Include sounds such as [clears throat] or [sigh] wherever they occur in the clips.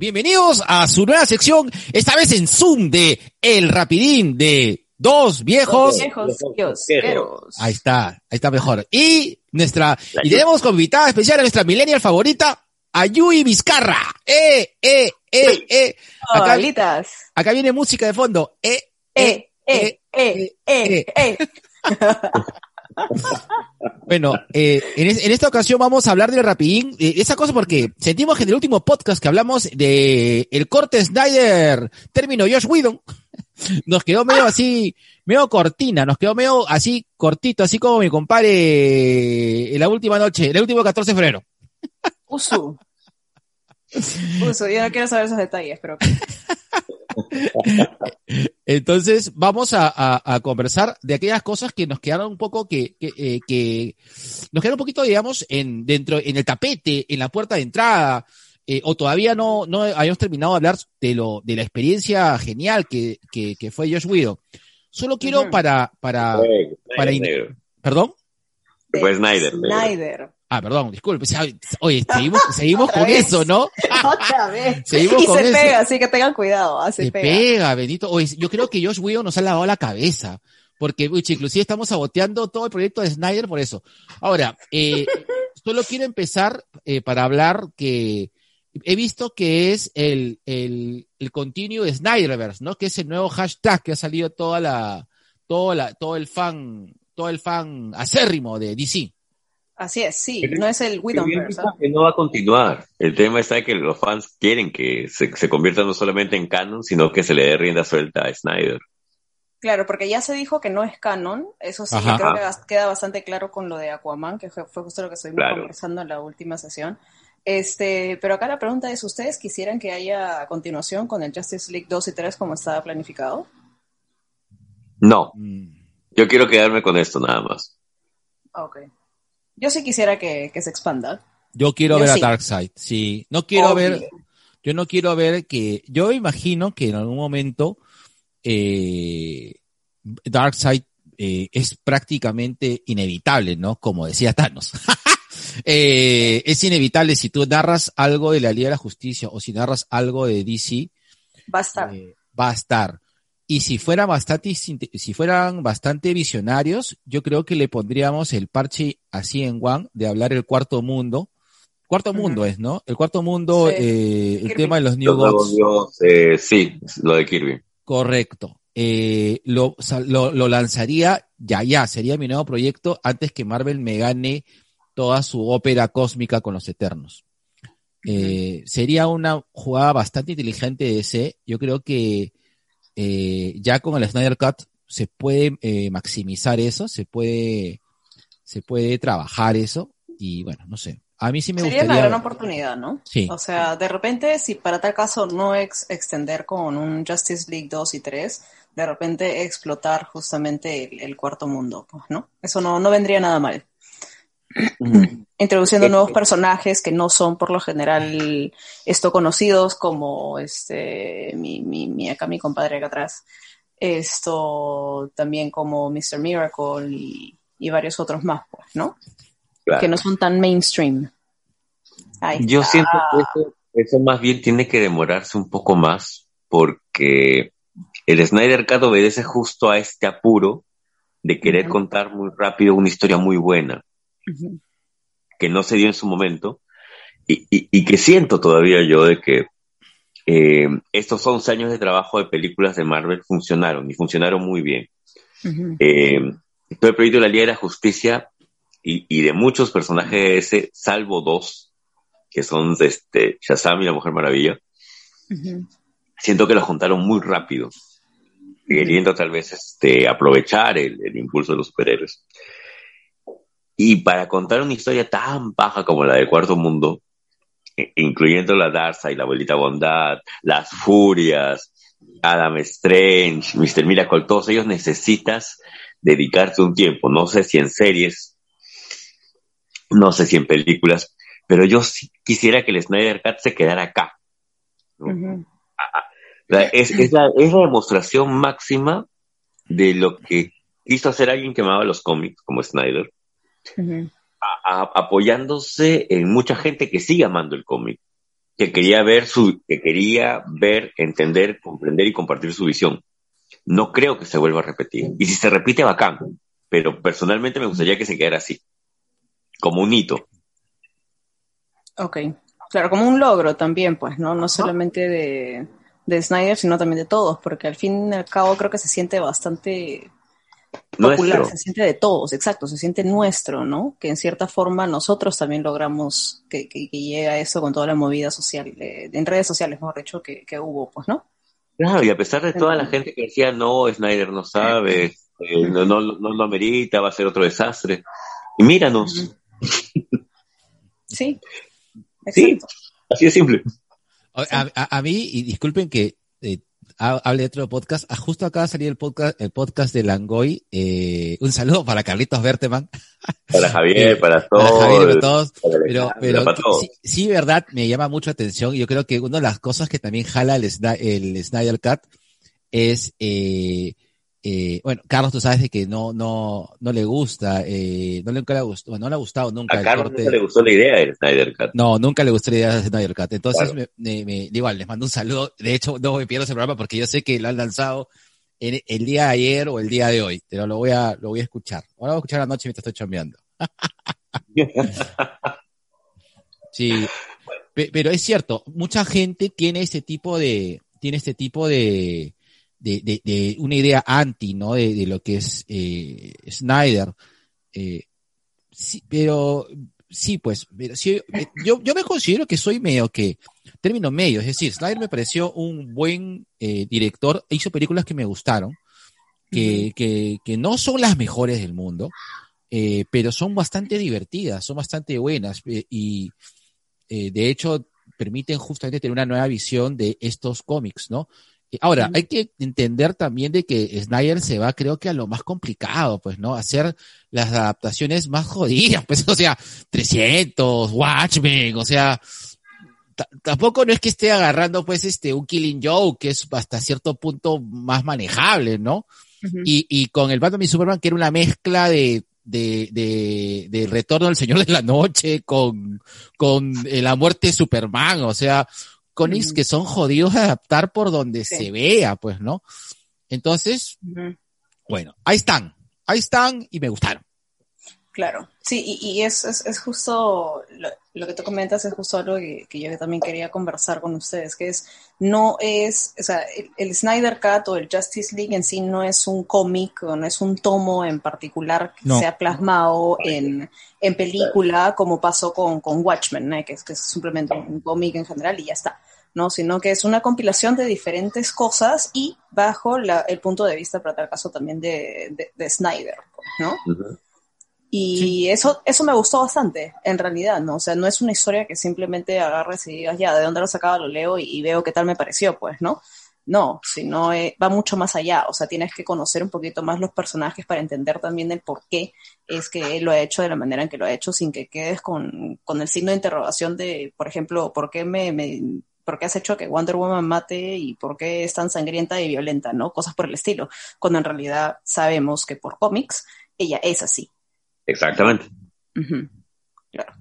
Bienvenidos a su nueva sección, esta vez en Zoom de El Rapidín de Dos Viejos. Viejos kiosqueros. Ahí está, ahí está mejor. Y nuestra, y tenemos como invitada especial a nuestra millennial favorita, a Yui Vizcarra. Eh, eh, eh, eh. [laughs] Acá, acá viene música de fondo. Eh, Eh, eh, eh, eh, eh. [laughs] Bueno, eh, en, es- en esta ocasión vamos a hablar del rapidín, eh, esa cosa porque sentimos que en el último podcast que hablamos de el corte Snyder, término Josh Whedon, nos quedó medio así, medio cortina, nos quedó medio así cortito, así como mi compadre en la última noche, el último 14 de febrero. Usu. Usu, yo no quiero saber esos detalles, pero [laughs] Entonces vamos a, a- a conversar de aquellas cosas que nos quedaron un poco que, que, eh, que nos quedaron un poquito, digamos, en dentro, en el tapete, en la puerta de entrada, eh, o todavía no, no habíamos terminado de hablar de lo, de la experiencia genial que, que, que fue Josh Whedon. Solo quiero para, para, Snyder, para negro. perdón. Fue Snyder, negro. Snyder. Ah, perdón, disculpe. Oye, seguimos, [laughs] seguimos con vez. eso, ¿no? [laughs] Otra vez. Seguimos y con se eso. pega, así que tengan cuidado. ah, se, Se pega. pega, Benito. Oye, yo creo que Josh Whedon nos ha lavado la cabeza. Porque, uy, inclusive estamos saboteando todo el proyecto de Snyder por eso. Ahora, eh, [laughs] solo quiero empezar eh, para hablar que he visto que es el, el, el continuo de Snyderverse, ¿no? Que es el nuevo hashtag que ha salido toda la, toda la, todo el fan, todo el fan acérrimo de DC. Así es, sí. No es el Widowverse. no va a continuar. El tema está que los fans quieren que se, se convierta no solamente en canon, sino que se le dé rienda suelta a Snyder. Claro, porque ya se dijo que no es canon. Eso sí, Ajá. creo que bas- queda bastante claro con lo de Aquaman, que fue, fue justo lo que estuvimos Claro. conversando en la última sesión. Este, pero acá la pregunta es, ¿ustedes quisieran que haya continuación con el Justice League 2 y 3 como estaba planificado? No, Mm. yo quiero quedarme con esto nada más. Ok. Yo sí quisiera que, que se expanda. Yo quiero Yo ver sí. a Darkseid, sí. No quiero Obvio. ver, yo no quiero ver que, yo imagino que en algún momento, eh, Darkseid eh, es prácticamente inevitable, ¿no? Como decía Thanos. [laughs] Eh, es inevitable si tú narras algo de la Liga de la Justicia o si narras algo de DC, Va a estar. eh, va a estar. Y si fueran bastante, si fueran bastante visionarios, yo creo que le pondríamos el parche así en One de hablar el cuarto mundo. Cuarto mundo es, ¿no? El cuarto mundo, Sí. eh, el Kirby. tema de los New Los nuevos Gods. dios, eh, sí, lo de Kirby. Correcto. Eh, lo, lo lanzaría ya, ya, sería mi nuevo proyecto antes que Marvel me gane toda su ópera cósmica con los Eternos. Eh, sería una jugada bastante inteligente de ese. Yo creo que eh, ya con el Snyder Cut se puede eh, maximizar eso, se puede, se puede trabajar eso y bueno, no sé. A mí sí me Sería una gustaría. gran oportunidad, ¿no? Sí. O sea, de repente, si para tal caso no ex extender con un Justice League 2 y 3, de repente explotar justamente el, el cuarto mundo, pues, ¿no? Eso no, no vendría nada mal. Introduciendo nuevos personajes que no son por lo general esto conocidos como este mi, mi, mi acá mi compadre acá atrás. Esto también como Mr. Miracle y, y varios otros más, pues, ¿no? Claro. Que no son tan mainstream. Ahí Yo está. siento que eso, eso más bien tiene que demorarse un poco más porque el Snyder Cut obedece justo a este apuro de querer contar muy rápido una historia muy buena Que no se dio en su momento y, y- y que siento todavía yo de que eh, estos 11 años de trabajo de películas de Marvel funcionaron y funcionaron muy bien. Ujú. Eh, todo el proyecto de la Liga de la Justicia y, y de muchos personajes de ese, salvo dos, que son este, Shazam y la Mujer Maravilla, siento que los juntaron muy rápido, queriendo tal vez este, aprovechar el, el impulso de los superhéroes. Y para contar una historia tan baja como la del Cuarto Mundo, e- incluyendo la Darza y la Abuelita Bondad, las Furias, Adam Strange, Mr. Miracle, todos ellos necesitas dedicarte un tiempo. No sé si en series, no sé si en películas, pero yo sí quisiera que el Snyder Cut se quedara acá. ¿no? es, es, la, es la demostración máxima de lo que quiso hacer alguien que amaba los cómics, como Snyder, a- a- apoyándose en mucha gente que sigue amando el cómic, que quería ver su, que quería ver, entender, comprender y compartir su visión. No creo que se vuelva a repetir. Y si se repite, bacán. Pero personalmente me gustaría que se quedara así. Como un hito. Ok. Claro, como un logro también, pues, ¿no? No solamente de, de Snyder, sino también de todos, porque al fin y al cabo creo que se siente bastante popular, Nuestro. se siente de todos, exacto, se siente nuestro, ¿no? Que en cierta forma nosotros también logramos que, que, que llegue a eso con toda la movida social, eh, en redes sociales, mejor dicho, que, que hubo, pues, ¿no? Claro, y a pesar de toda la gente que decía, no, Snyder no sabe, eh, no, no, no lo amerita, va a ser otro desastre. Y míranos, Sí, Sí. así de simple. A, a- a mí, y disculpen que eh, ha- hable de otro podcast, ah, justo acaba de salir el podcast, el podcast de Langoy. eh, un saludo para Carlitos Berteman, Para Javier, [laughs] para para todos. Javier y para todos. para Pero, pero para todos. sí, sí, verdad, me llama mucho atención. Yo creo que una de las cosas que también jala el, el Snyder Cut es, eh, eh, bueno, Carlos, tú sabes de que no, no, no le gusta, eh, no le, nunca le gustó, no le ha gustado nunca A el Carlos corte. nunca le gustó la idea del Snyder Cut. No, nunca le gustó la idea de Snyder Cut. Entonces, Claro. me, me- igual, les mando un saludo. De hecho, no me pierdo ese programa porque yo sé que lo han lanzado en, el día de ayer o el día de hoy. Pero lo voy a, lo voy a escuchar. Ahora voy a escuchar anoche mientras estoy chambeando. [laughs] Sí. Pe- Pero es cierto, mucha gente tiene ese tipo de, tiene este tipo de, de, de, de una idea anti, ¿no? De, de lo que es eh, Snyder. Eh, sí, pero sí, pues, pero sí, eh, yo, yo me considero que soy medio que, término medio, es decir, Snyder me pareció un buen eh, director, hizo películas que me gustaron, que, que, que no son las mejores del mundo, eh, pero son bastante divertidas, son bastante buenas eh, y de hecho permiten justamente tener una nueva visión de estos cómics, ¿no? Ahora, hay que entender también de que Snyder se va, creo que a lo más complicado, pues, ¿no? Hacer las adaptaciones más jodidas, pues, [laughs] o sea, 300, Watchmen, o sea, ta- tampoco no es que esté agarrando, pues, este, un Killing Joke, que es hasta cierto punto más manejable, ¿no? Y, y con el Batman y Superman, que era una mezcla de, de, de, de Retorno al Señor de la Noche con, con eh, la muerte de Superman, o sea, cómics Ujú. que son jodidos de adaptar por donde Sí. se vea, pues, ¿no? Entonces, bueno, ahí están, ahí están y me gustaron. Claro, sí, y, y es, es, es justo lo, lo que tú comentas, es justo algo que, que yo también quería conversar con ustedes, que es, no es, o sea, el, el Snyder Cut o el Justice League en sí no es un cómic o no es un tomo en particular que No. sea plasmado en, en película como pasó con, con Watchmen, ¿no? que, es, que es simplemente un cómic en general y ya está. ¿no? sino que es una compilación de diferentes cosas y bajo la- el punto de vista, para tal caso, también de, de, de Snyder, pues, ¿no? Ujú. Y eso, eso me gustó bastante, en realidad, ¿no? O sea, no es una historia que simplemente agarres y digas, ya, ¿de dónde lo sacaba? Lo leo y, y veo qué tal me pareció, pues, ¿no? No, sino eh, va mucho más allá, o sea, tienes que conocer un poquito más los personajes para entender también el por qué es que él lo ha hecho de la manera en que lo ha hecho, sin que quedes con, con el signo de interrogación de, por ejemplo, ¿por qué me, me por qué has hecho que Wonder Woman mate y por qué es tan sangrienta y violenta, ¿no? Cosas por el estilo, cuando en realidad sabemos que por cómics ella es así. Exactamente. Claro.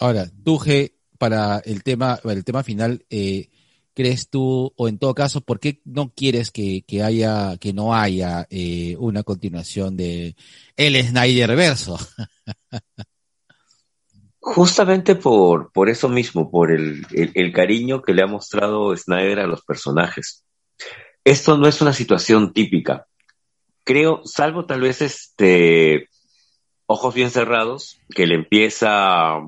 Ahora, tú, G, para el tema, el tema final, eh, ¿crees tú, o en todo caso, por qué no quieres que, que haya, que no haya eh, una continuación de el Snyder verso? [laughs] Justamente por, por eso mismo, por el, el, el cariño que le ha mostrado Snyder a los personajes. Esto no es una situación típica. Creo, salvo tal vez este ojos bien cerrados, que le empieza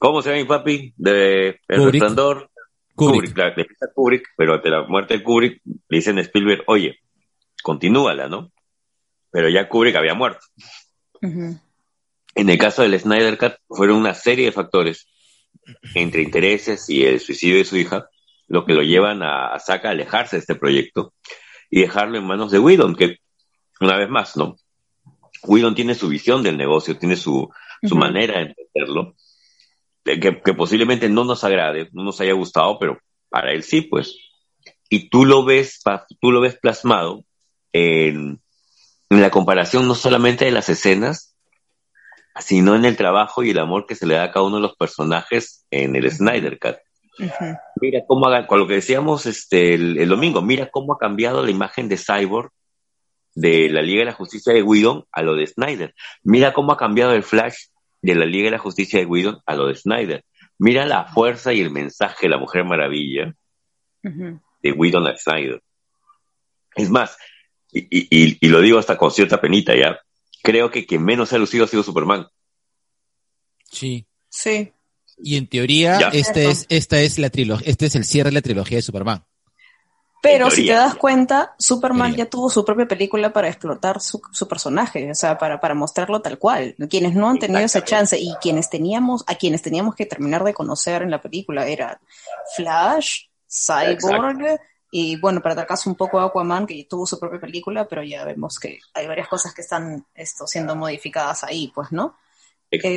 ¿cómo se llama mi papi? De El Kubrick. Resplandor. Kubrick. Kubrick, claro, le empieza Kubrick, pero ante la muerte de Kubrick le dicen a Spielberg, oye, continúala, ¿no? Pero ya Kubrick había muerto. En el caso del Snyder Cut fueron una serie de factores, entre intereses y el suicidio de su hija, lo que lo llevan a, a a alejarse de este proyecto y dejarlo en manos de Whedon, que una vez más, ¿no? Whedon tiene su visión del negocio, tiene su, su manera de entenderlo, de que, que posiblemente no nos agrade, no nos haya gustado, pero para él sí, pues. Y tú lo ves, tú lo ves plasmado en, en la comparación no solamente de las escenas, sino en el trabajo y el amor que se le da a cada uno de los personajes en el Snyder Cut. Mira cómo, con lo que decíamos este, el, el domingo, mira cómo ha cambiado la imagen de Cyborg de la Liga de la Justicia de Whedon a lo de Snyder. Mira cómo ha cambiado el Flash de la Liga de la Justicia de Whedon a lo de Snyder. Mira la fuerza y el mensaje de la Mujer Maravilla de Whedon a Snyder. Es más, y, y- y- y lo digo hasta con cierta penita ya, creo que quien menos se ha lucido ha sido Superman. Sí. Sí. Y en teoría, Ya. esta es, esta es la trilogía, este es el cierre de la trilogía de Superman. Pero si te das cuenta, Superman ya tuvo su propia película para explotar su, su personaje, o sea, para, para mostrarlo tal cual. Quienes no han tenido esa chance y quienes teníamos, a quienes teníamos que terminar de conocer en la película era Flash, Cyborg y bueno, para tal caso un poco Aquaman, que tuvo su propia película, pero ya vemos que hay varias cosas que están esto, siendo modificadas ahí, pues, ¿no?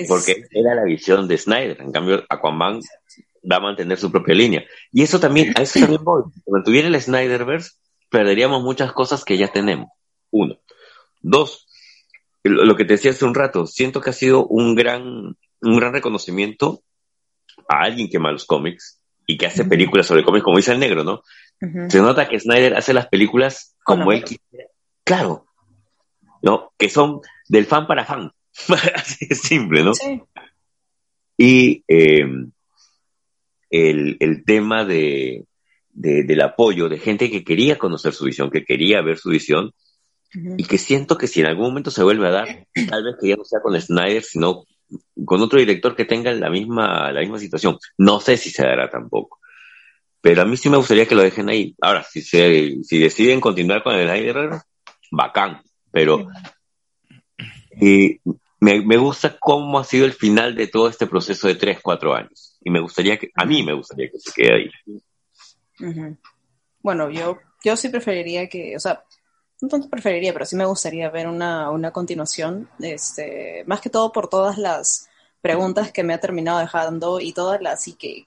Es- Porque era la visión de Snyder. En cambio, Aquaman va a mantener su propia línea. Y eso también, a eso también voy. Si mantuviera el Snyderverse, perderíamos muchas cosas que ya tenemos. Uno. Dos, lo que te decía hace un rato, siento que ha sido un gran, un gran reconocimiento a alguien que ama los cómics y que hace películas sobre cómics, como dice el negro, ¿no? Se nota que Snyder hace las películas Con como él quiere. Claro. ¿No? Que son del fan para fan. [laughs] Así de simple, ¿no? Sí. y eh, el, el tema de, de- del apoyo de gente que quería conocer su visión, que quería ver su visión, y que siento que si en algún momento se vuelve a dar, tal vez que ya no sea con Snyder, sino con otro director que tenga la misma, la misma situación. No sé si se dará tampoco. Pero a mí sí me gustaría que lo dejen ahí. Ahora, si, se, si deciden continuar con el Snyder, bacán. Pero y me, me gusta cómo ha sido el final de todo este proceso de 3, 4 años. Y me gustaría que, a mí me gustaría que se quede ahí. Bueno, yo, yo sí preferiría que, o sea, no tanto preferiría, pero sí me gustaría ver una, una continuación, este, más que todo por todas las preguntas que me ha terminado dejando y todas las sí que,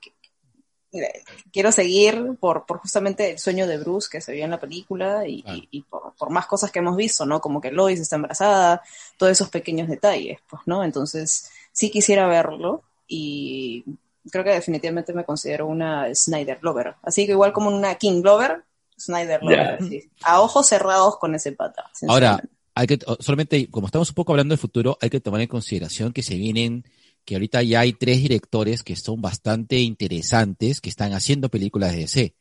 quiero seguir por, por justamente el sueño de Bruce que se vio en la película y, y- y por, por más cosas que hemos visto, ¿no? Como que Lois está embarazada, todos esos pequeños detalles, pues, ¿no? Entonces, sí quisiera verlo y creo que definitivamente me considero una Snyder Lover. Así que igual como una King Lover, Snyder Lover. Sí. A ojos cerrados con ese pata. Ahora, hay que, solamente, como estamos un poco hablando del futuro, hay que tomar en consideración que se vienen, que ahorita ya hay tres directores que son bastante interesantes, que están haciendo películas de DC.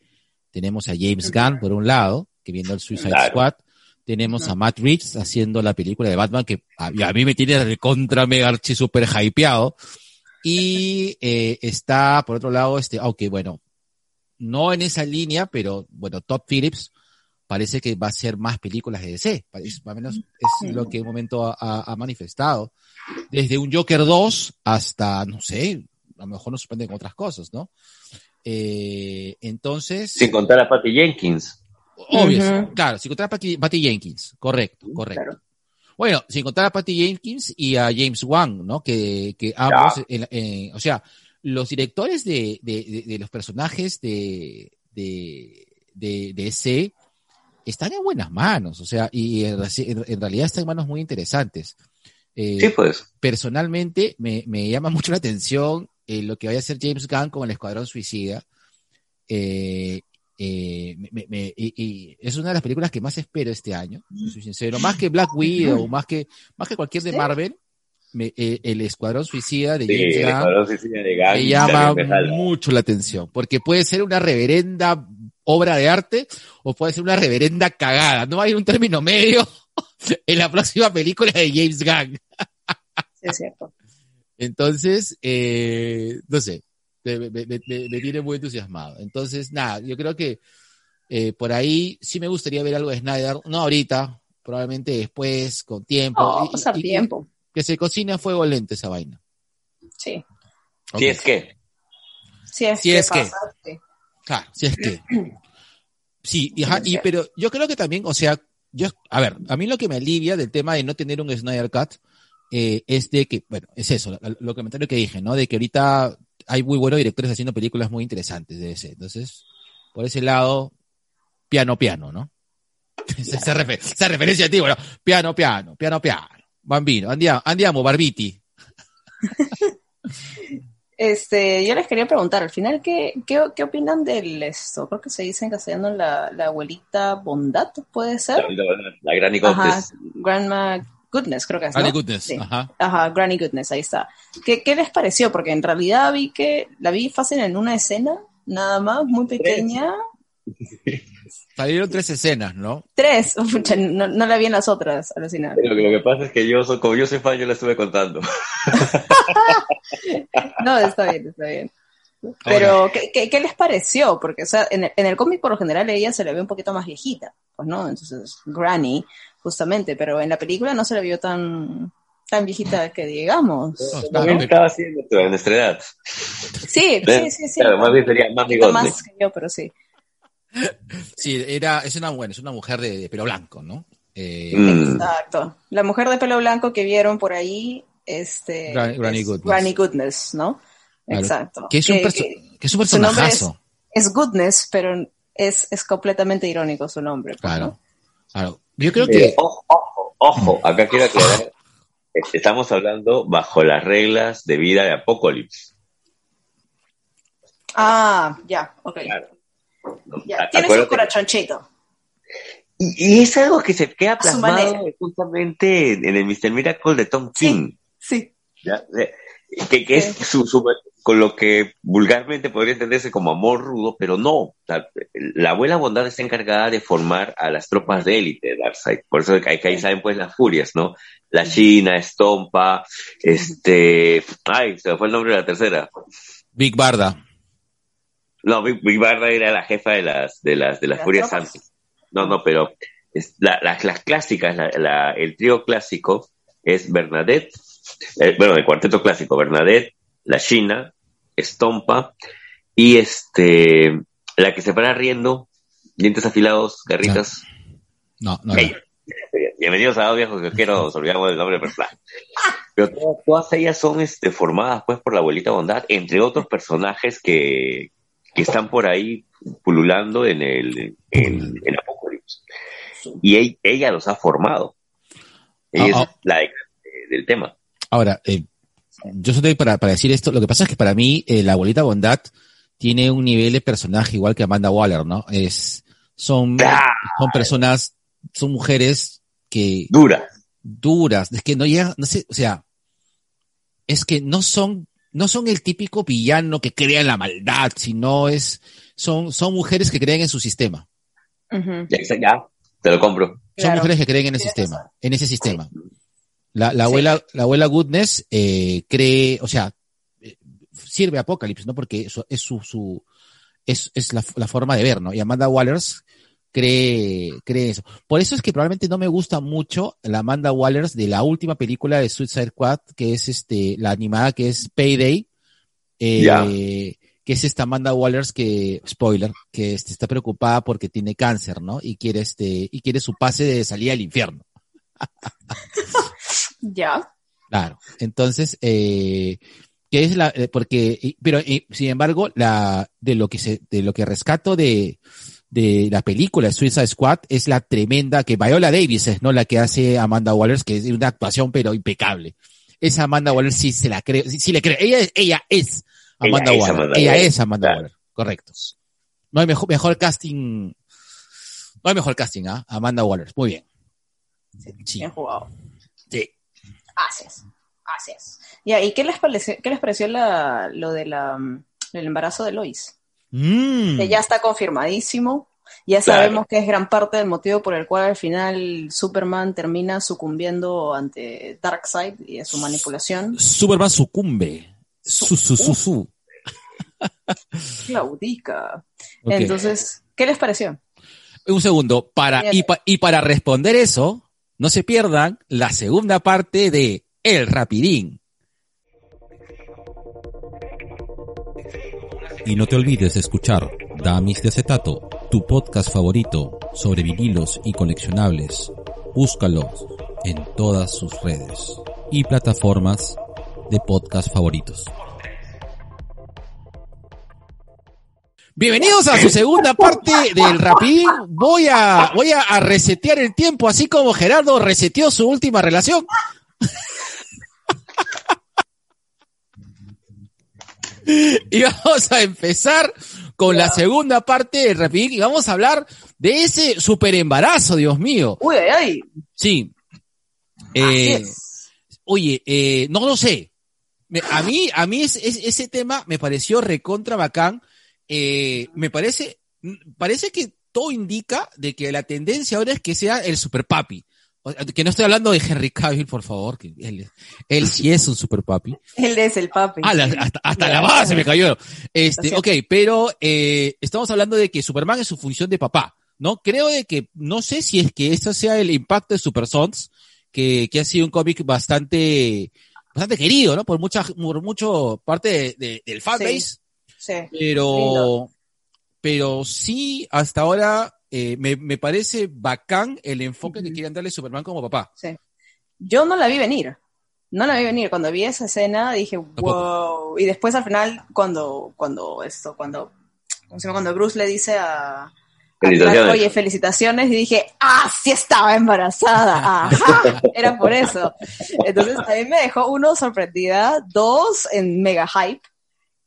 Tenemos a James Gunn, por un lado, que viene el Suicide Claro. Squad. Tenemos a Matt Reeves haciendo la película de Batman, que a, a mí me tiene de contra mega archi super hypeado. Y eh, está, por otro lado, este, aunque bueno, no en esa línea, pero bueno, Todd Phillips parece que va a ser más películas de DC. Parece, al menos es lo que en un momento ha, manifestado. Desde un Joker 2 hasta, no sé, a lo mejor nos sorprenden con otras cosas, ¿no? Eh, entonces, Sin contar a Patty Jenkins. obvio, claro, sin contar a Patty, Patty Jenkins, correcto, correcto. Claro. Bueno, sin contar a Patty Jenkins y a James Wan, ¿no? Que, que ambos, en- en- o sea, los directores de, de, de- de los personajes de, de, de, de ese están en buenas manos, o sea, y en realidad están en manos muy interesantes. Eh, Sí, pues. personalmente me, me llama mucho la atención eh, lo que vaya a hacer James Gunn con el Escuadrón Suicida. Eh, eh, me- me- me- y, y es una de las películas que más espero este año, soy sincero. Más que Black Widow, más que, más que cualquier de ¿Sí? Marvel, me- eh, el Escuadrón Suicida de Sí, James el Gunn Escuadrón Suicida de Gunn me llama mucho la atención, porque puede ser una reverenda obra de arte o puede ser una reverenda cagada. No hay un término medio [laughs] en la próxima película de James Gunn. Sí, es cierto. Entonces, eh, no sé, me, me- me- me- me tiene muy entusiasmado. Entonces, nada, yo creo que eh, por ahí sí me gustaría ver algo de Snyder, no ahorita, probablemente después, con tiempo. No, pasar y- y tiempo. Que se cocine a fuego lento esa vaina. Sí. Si es que. Sí, es Si que es que. si es que. [clears throat] Sí, y, ajá, y- pero yo creo que también, o sea, yo, a ver, a mí lo que me alivia del tema de no tener un Snyder Cut eh, es de que, bueno, es eso, lo, lo comentario que dije, ¿no? De que ahorita hay muy buenos directores haciendo películas muy interesantes de ese. Entonces, por ese lado, piano, piano, ¿no? [laughs] esa, esa refer- esa referencia a ti, bueno, piano, piano, piano, piano. Bambino, andiamo, andiamo, Barbiti. [laughs] Este, yo les quería preguntar, al final, ¿qué, qué, qué opinan del esto? Creo que se dice en castellano la, la abuelita bondad, ¿puede ser? La, la gran Ajá. Grandma Goodness, creo que es, ¿no? Granny Goodness, Sí. ajá. Ajá, Granny Goodness, ahí está. ¿Qué, qué les pareció? Porque en realidad vi que la vi fácil en una escena, nada más, muy pequeña. [laughs] Salieron tres escenas, ¿no? Tres, [laughs] Pucha, no, no la vi en las otras, alucinar. Lo que, lo que pasa es que yo, soy, como yo soy fan, yo la estuve contando. [laughs] No, está bien, está bien. Pero, ¿qué, qué, qué les pareció? Porque, o sea, en el, en el cómic por lo general ella se le ve un poquito más viejita, pues, ¿no? Entonces, Granny, justamente, pero en la película no se le vio tan, tan viejita que digamos. No, También estaba haciendo en nuestra edad. Sí, [laughs] sí, sí, sí. Claro, más bien sería más bigote. más que yo, pero sí. Sí, era, es una, bueno, es una mujer de, de pelo blanco, ¿no? Eh, Mm. Exacto. La mujer de pelo blanco que vieron por ahí, este, Gran- Granny es Goodness. Granny Goodness, ¿no? Claro. Exacto. que es un, Que- perso- que que es un su nombre es, personajazo. es Goodness, pero es, es completamente irónico su nombre. pues, Claro. ¿no? Claro. Yo creo Eh, que, ojo, ojo, ojo, acá quiero aclarar, estamos hablando bajo las reglas de vida de Apocalipsis. Ah, ya, ok. Claro. Ya, Tiene su corachoncito. Y, y es algo que se queda plasmado justamente en el Mr. Miracle de Tom Sí. King. Sí. ¿ya? Eh, Que, que es su, su- con lo que vulgarmente podría entenderse como amor rudo, pero no. Sea, la abuela bondad está encargada de formar a las tropas de élite de Darkseid. Por eso que ahí, que ahí salen pues las furias, ¿no? La China, Estompa, este... Ay, se me fue el nombre de la tercera. Big Barda. No, Big, Big Barda era la jefa de las, de las, de las Las furias tropas. santas. No, no, pero es la- las, las clásicas, la- la- el trío clásico es Bernadette, eh, bueno, el cuarteto clásico, Bernadette, la China, Estompa y este, la que se para riendo, dientes afilados, garritas. No, no, no. Ella. Bienvenidos a Viejos que quiero, nos olvidamos del nombre del personaje. Pero todas, todas ellas son este, formadas pues por la abuelita bondad, entre otros personajes que, que están por ahí pululando en el en, en Apocalipsis. Y ella, ella los ha formado. Ella Ah, es la ex, eh, del tema. Ahora, eh, yo soy para, para decir esto, lo que pasa es que para mí eh, la abuelita Bondad tiene un nivel de personaje igual que Amanda Waller, ¿no? Es, son, son personas, son mujeres que Dura. duras, es que no llegan, no sé, o sea, es que no son, no son el típico villano que crea en la maldad, sino es, son, son mujeres que creen en su sistema. Ujú. Ya, ya, te lo compro. Son Claro. mujeres que creen en el sistema, en ese sistema. La, la Sí. abuela, la abuela Goodness eh, cree, o sea, eh, sirve a Apocalypse, ¿no? Porque eso es su, su es, es la, la forma de ver, ¿no? Y Amanda Wallers cree, cree eso. Por eso es que probablemente no me gusta mucho la Amanda Wallers de la última película de Suicide Squad, que es este, la animada que es Payday, eh, que es esta Amanda Wallers que, spoiler, que este, está preocupada porque tiene cáncer, ¿no? Y quiere este, y quiere su pase de salida al infierno. [laughs] Ya. Claro. Entonces, eh, que es la, eh, porque, pero sin embargo, la, de lo que se, de lo que rescato de, de la película Suicide Squad es la tremenda que Viola Davis es, ¿no? La que hace Amanda Waller, que es una actuación pero impecable. Esa Amanda Waller sí se la creo, sí, sí le creo. Ella es, ella es Amanda Ella es Waller. Amanda ella Waller, es Amanda claro. Waller. Correcto. No hay mejor, mejor casting, no hay mejor casting, ¿ah? Amanda Waller. Muy bien. Sí. Bien jugado. Sí. Gracias. Gracias. Ya, ¿y qué les pareció, qué les pareció la, lo de la, mm, embarazo de Lois? Mm. Que ya está confirmadísimo. Ya Claro. sabemos que es gran parte del motivo por el cual al final Superman termina sucumbiendo ante Darkseid y a su manipulación. Superman sucumbe. Su, su, su, su. [laughs] Claudica. Entonces, ¿qué les pareció? Un segundo. Para, y, pa- y para responder eso, no se pierdan la segunda parte de El Rapidín. Y no te olvides de escuchar Damis de Acetato, tu podcast favorito sobre vinilos y coleccionables. Búscalos en todas sus redes y plataformas de podcast favoritos. Bienvenidos a su segunda parte del Rapidín. Voy a, voy a resetear el tiempo, así como Gerardo reseteó su última relación. [laughs] y vamos a empezar con la segunda parte del Rapidín y vamos a hablar de ese super embarazo, Dios mío. Uy, ay, ay. Sí. Eh, oye, eh, no lo sé. A mí, a mí es- es- ese tema me pareció recontra bacán. Eh, me parece, parece que todo indica de que la tendencia ahora es que sea el super papi. O sea, Que no estoy hablando de Henry Cavill, por favor, que él, él sí es un super papi. [laughs] Él es el papi. Ah, la- hasta, hasta la base me cayó. Este, ok, pero eh, estamos hablando de que Superman es su función de papá, ¿no? Creo de que, no sé si es que esto sea el impacto de Super Sons, que, que ha sido un cómic bastante, bastante querido, ¿no? Por mucha, por mucho parte de- de- del fanbase, Sí. Pero, lindo. pero sí, hasta ahora, eh, me, me parece bacán el enfoque que quieren darle Superman como papá. Sí. Yo no la vi venir. No la vi venir. Cuando vi esa escena dije, Tampoco. wow. Y después al final, cuando, cuando esto, cuando, ¿cómo se llama? Cuando Bruce le dice a, Felicitaciones. Oye, felicitaciones, y dije, ah, sí estaba embarazada. Ajá. [laughs] Era por eso. Entonces, a mí me dejó uno sorprendida, dos en mega hype.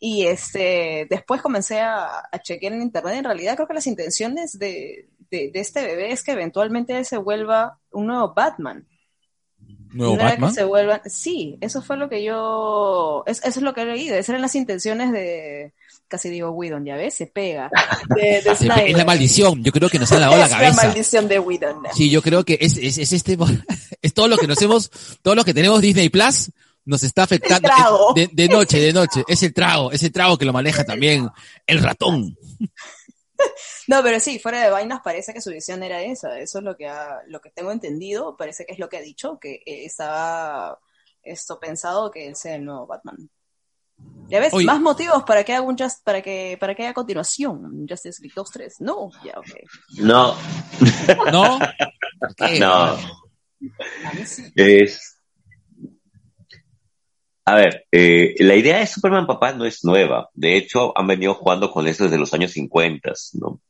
Y este, después comencé a, a chequear en internet. En realidad, creo que las intenciones de, de, de este bebé es que eventualmente él se vuelva un nuevo Batman. Nuevo Batman. que se vuelvan, sí, eso fue lo que yo, es- eso es lo que he leído, esas eran las intenciones de, casi digo Whedon, ya ves, se pega, de, Snyder. [laughs] Es la maldición, yo creo que nos han lavado la [laughs] Es la cabeza. maldición de Whedon. Sí, yo creo que es, es, es este, [laughs] es todo lo que nos hemos, todo lo que tenemos Disney Plus, nos está afectando El trago. de, de noche, de noche. Es el trago, es el trago que lo maneja también el ratón. [laughs] No, pero sí, fuera de vainas parece que su visión era esa, eso es lo que ha- lo que tengo entendido, parece que es lo que ha dicho, que estaba esto pensado que él sea el nuevo Batman. Ya ves, Oye. más motivos para que haga un just, para que, para que haya continuación, Justice League 2, 3. No, ya, ok. No, ¿No? [laughs] ¿Qué? no. A mí sí. Es. A ver, eh, la idea de Superman Papá no es nueva. De hecho, han venido jugando con eso desde los años 50, ¿no?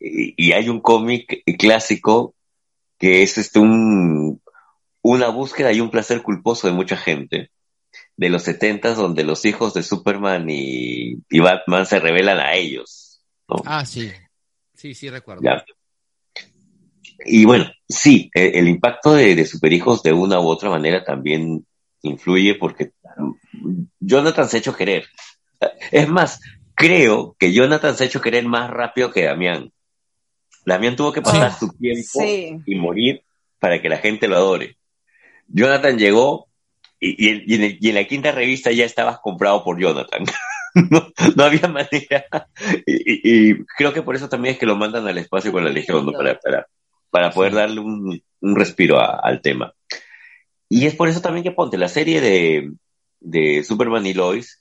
Y, y hay un cómic clásico que es este un, una búsqueda y un placer culposo de mucha gente de los 70 donde los hijos de Superman y, y Batman se revelan a ellos. ¿no? Ah, sí. Sí, sí, recuerdo. Ya. Y bueno, sí, e- el, impacto de, de superhijos de una u otra manera también influye porque Jonathan se ha hecho querer. Es más, creo que Jonathan se ha hecho querer más rápido que Damián. Damián tuvo que pasar Sí. su tiempo Sí. y morir para que la gente lo adore. Jonathan llegó y, y en, y en el- y en la quinta revista ya estabas comprado por Jonathan. [laughs] no, no había manera. Y, y- y creo que por eso también es que lo mandan al espacio con la Legión, ¿no? para, para, para poder darle un, un respiro a- al tema. Y es por eso también que ponte la serie de, de Superman y Lois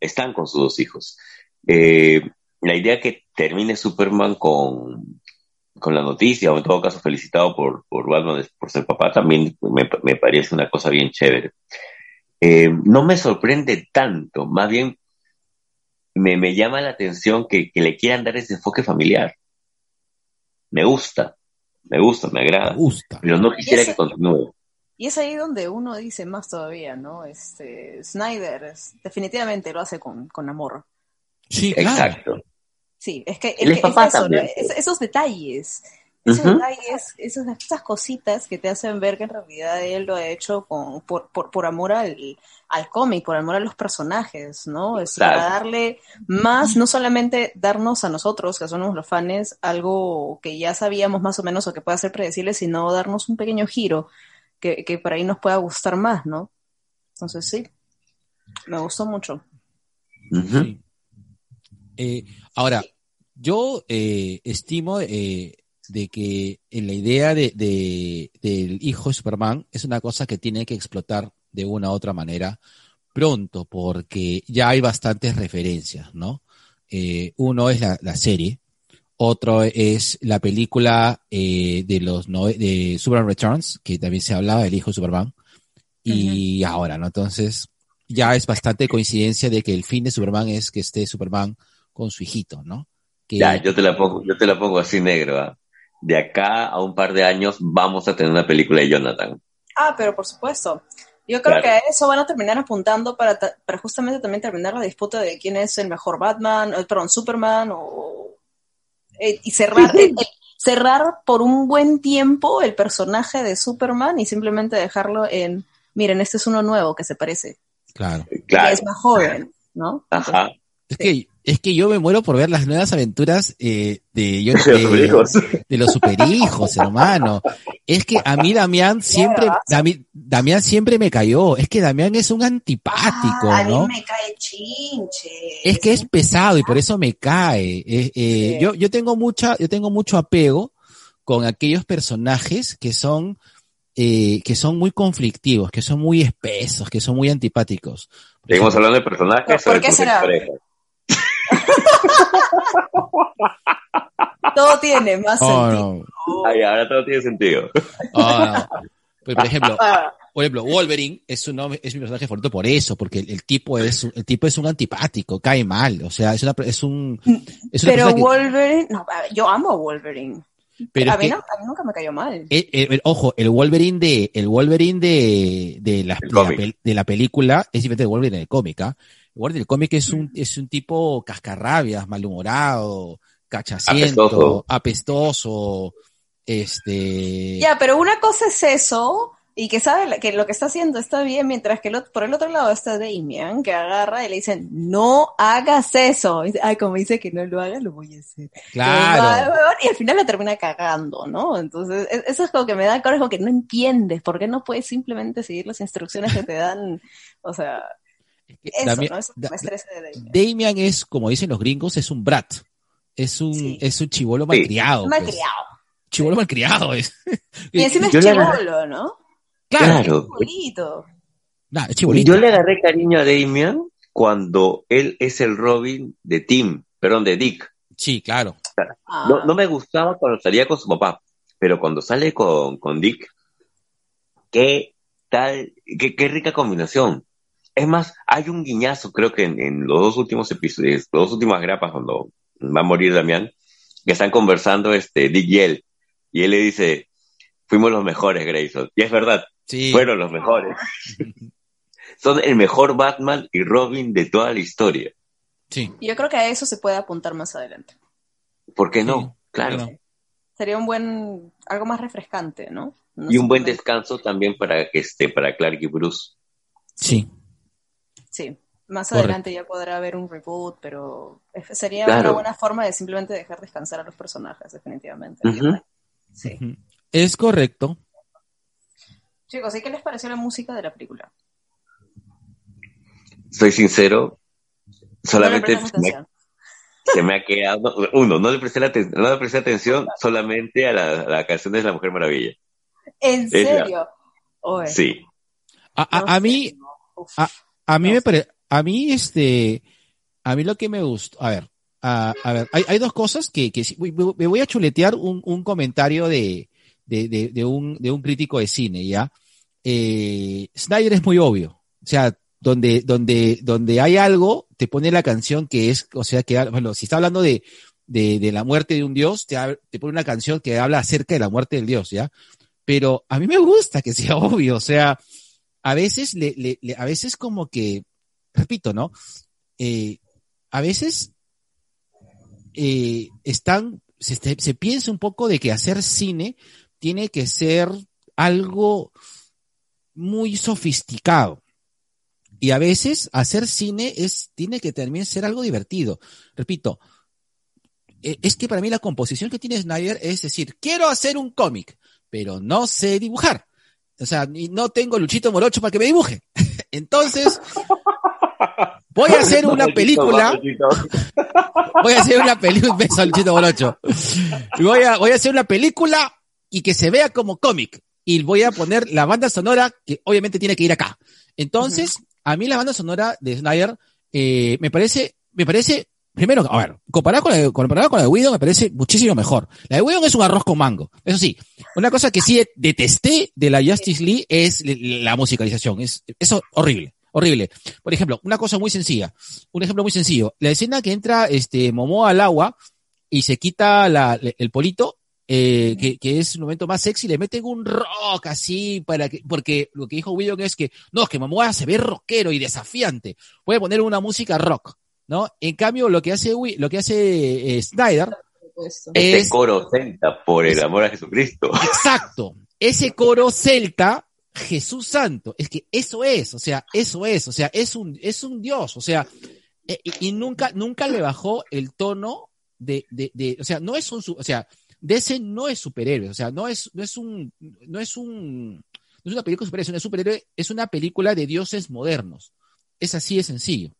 están con sus dos hijos. Eh, la idea que termine Superman con, con la noticia, o en todo caso felicitado por, por Batman por ser papá, también me, me parece una cosa bien chévere. Eh, no me sorprende tanto, más bien me, me llama la atención que, que le quieran dar ese enfoque familiar. Me gusta, me gusta, me Me agrada, gusta. pero no quisiera que continúe. Y es ahí donde uno dice más todavía, ¿no? Este, Snyder es- definitivamente lo hace con, con amor. Sí, claro. Exacto. Sí, es que, es, que papá es eso, ¿no? esos detalles, esos detalles, esas, esas cositas que te hacen ver que en realidad él lo ha hecho con, por, por, por amor al, al cómic, por amor a los personajes, ¿no? Es para darle más, no solamente darnos a nosotros, que somos los fans, algo que ya sabíamos más o menos o que pueda ser predecible, sino darnos un pequeño giro que, que por ahí nos pueda gustar más, ¿no? Entonces sí, me gustó mucho. Sí. Eh, ahora, yo eh, estimo eh, de que en la idea de, de- del hijo de Superman es una cosa que tiene que explotar de una u otra manera pronto, porque ya hay bastantes referencias, ¿no? Eh, uno es la, la serie, otro es la película eh, de los nove- de Superman Returns, que también se hablaba del hijo de Superman, y ahora, ¿no? Entonces, ya es bastante coincidencia de que el fin de Superman es que esté Superman con su hijito, ¿no? Que, Ya, yo te la pongo, yo te la pongo así negro. ¿ah? De acá a un par de años vamos a tener una película de Jonathan. Ah, pero por supuesto. Yo creo Claro. que a eso van a terminar apuntando para, ta- para justamente también terminar la disputa de quién es el mejor Batman, eh, perdón, Superman, o, eh, y cerrar, el- el- cerrar por un buen tiempo el personaje de Superman y simplemente dejarlo en, miren, este es uno nuevo que se parece, claro. que Claro. es más joven, ¿no? Ajá. Es que, es que yo me muero por ver las nuevas aventuras eh, de, yo- [laughs] Los de- superhijos. de los superhijos, hermano. Es que a mí Damián [laughs] siempre, Damián siempre me cayó. Es que Damián es un antipático, Ah, a ¿no? mí me cae chinche. Es que es pesado y por eso me cae. Eh, eh, Sí. yo, yo tengo mucha, yo tengo mucho apego con aquellos personajes que son, eh, que son muy conflictivos, que son muy espesos, que son muy antipáticos. Por Seguimos hablando de personajes. ¿Por o de qué será? [laughs] Todo tiene más Oh, sentido. no. Ay, ahora todo tiene sentido. Oh, no. Pero, por ejemplo, Ah, por ejemplo, Wolverine es un nombre- es mi personaje favorito por eso, porque el, el tipo es un- el tipo es un antipático, cae mal, o sea, es una es un es una pero que- Wolverine, no, yo amo a Wolverine. pero a, mí que- no- a mí nunca me cayó mal. eh, eh, ojo, el Wolverine de el Wolverine de de la, El de la, de película es diferente del Wolverine del cómic, ¿ah? El Wolverine del cómic es un es un tipo cascarrabias, malhumorado, cachaciento, Apestoso. apestoso, este Ya, pero una cosa es eso, y que sabe que lo que está haciendo está bien, mientras que el por el otro lado está Damian, que agarra y le dicen, no hagas eso. Y dice, Ay, como dice que no lo haga, lo voy a hacer. claro. Y al final la termina cagando, ¿no? Entonces, e- eso es como que me da coraje, como que no entiendes, ¿por qué no puedes simplemente seguir las instrucciones que te dan? O sea, Es que eso, Damián- ¿no? Eso Da- me estresa de Damian. Damian es, como dicen los gringos, es un brat. Es un, Sí. es un chivolo Sí. malcriado. pues. Malcriado. Chivolo malcriado es. Y [laughs] encima es Yo le agarré- chivolo, ¿no? Claro. Claro. Nah, es chibolito. Yo le agarré cariño a Damian cuando él es el Robin de Tim, perdón, de Dick. Sí, claro. Ah. No, no me gustaba cuando salía con su papá, pero cuando sale con, con Dick, qué tal, qué, qué rica combinación. Es más, hay un guiñazo, creo que en, en los dos últimos episodios, las dos últimas grapas, cuando va a morir Damián, que están conversando este Dick y él, y él le dice, fuimos los mejores, Grayson. Y es verdad, Sí. fueron los mejores. [laughs] Son el mejor Batman y Robin de toda la historia. Sí. Yo creo que a eso se puede apuntar más adelante. ¿Por qué Sí, no? Claro. Sería un buen, algo más refrescante, ¿no? No Y un buen descanso también para este, para Clark y Bruce. Sí. Sí, más Correcto. adelante ya podrá haber un reboot, pero sería Claro. una buena forma de simplemente dejar descansar a los personajes, definitivamente. Sí. Es correcto. Chicos, ¿y qué les pareció la música de la película? Soy sincero, solamente no me- se me ha quedado, uno, no le presté, la no le presté atención [laughs] solamente a la, a la canción de La Mujer Maravilla. ¿En la- serio? Sí, A, mí, a, a mí me pare, a mí este, a mí lo que me gustó, a ver, a, a ver, hay, hay dos cosas que, que sí- me voy a chuletear un, un comentario de, de, de, de un, de un crítico de cine, ¿ya? Eh, Snyder es muy obvio, o sea, donde, donde, donde hay algo, te pone la canción que es, o sea, que, bueno, si está hablando de, de, de la muerte de un dios, te, te pone una canción que habla acerca de la muerte del dios, ¿ya? Pero a mí me gusta que sea [laughs] obvio, o sea, a veces le, le- le- a veces como que, repito, ¿no? Eh, a veces eh, están, se, se- piensa un poco de que hacer cine tiene que ser algo muy sofisticado. Y a veces hacer cine es, tiene que también ser algo divertido. Repito, eh, es que para mí la composición que tiene Snyder es decir, quiero hacer un cómic, pero no sé dibujar. O sea, no tengo Luchito Morocho para que me dibuje. [laughs] Entonces, [laughs] [laughs] voy a hacer una película, voy a hacer una película, un beso a Luchito Morocho. Voy a, voy a hacer una película y que se vea como cómic. Y voy a poner la banda sonora que obviamente tiene que ir acá. Entonces, a mí la banda sonora de Snyder eh, me parece, me parece primero, a ver, comparado con de- comparado con la de Whedon me parece muchísimo mejor. La de Whedon es un arroz con mango. Eso sí, una cosa que sí detesté de la Justice League es la musicalización. Es, eso horrible, horrible. Por ejemplo, una cosa muy sencilla, un ejemplo muy sencillo. La escena que entra este Momoa al agua y se quita la- el polito, eh, que, que es el momento más sexy, le meten un rock así para que, porque lo que dijo Whedon es que, no, es que Momoa se ve rockero y desafiante. Puede poner una música rock, ¿no? En cambio, lo que hace, lo que hace eh, Snyder, supuesto. Este es- coro celta, por el amor a Jesucristo. [laughs] exacto, ese coro celta, Jesús Santo, es que eso es, o sea, eso es, o sea, es un, es un Dios, o sea, eh, y, y nunca, nunca le bajó el tono de, de, de, o sea, no es un, o sea, DC no es superhéroe, o sea, no es, no es un, no es un, no es una película de superhéroes, no es superhéroe, es una película de dioses modernos. Es así de sencillo.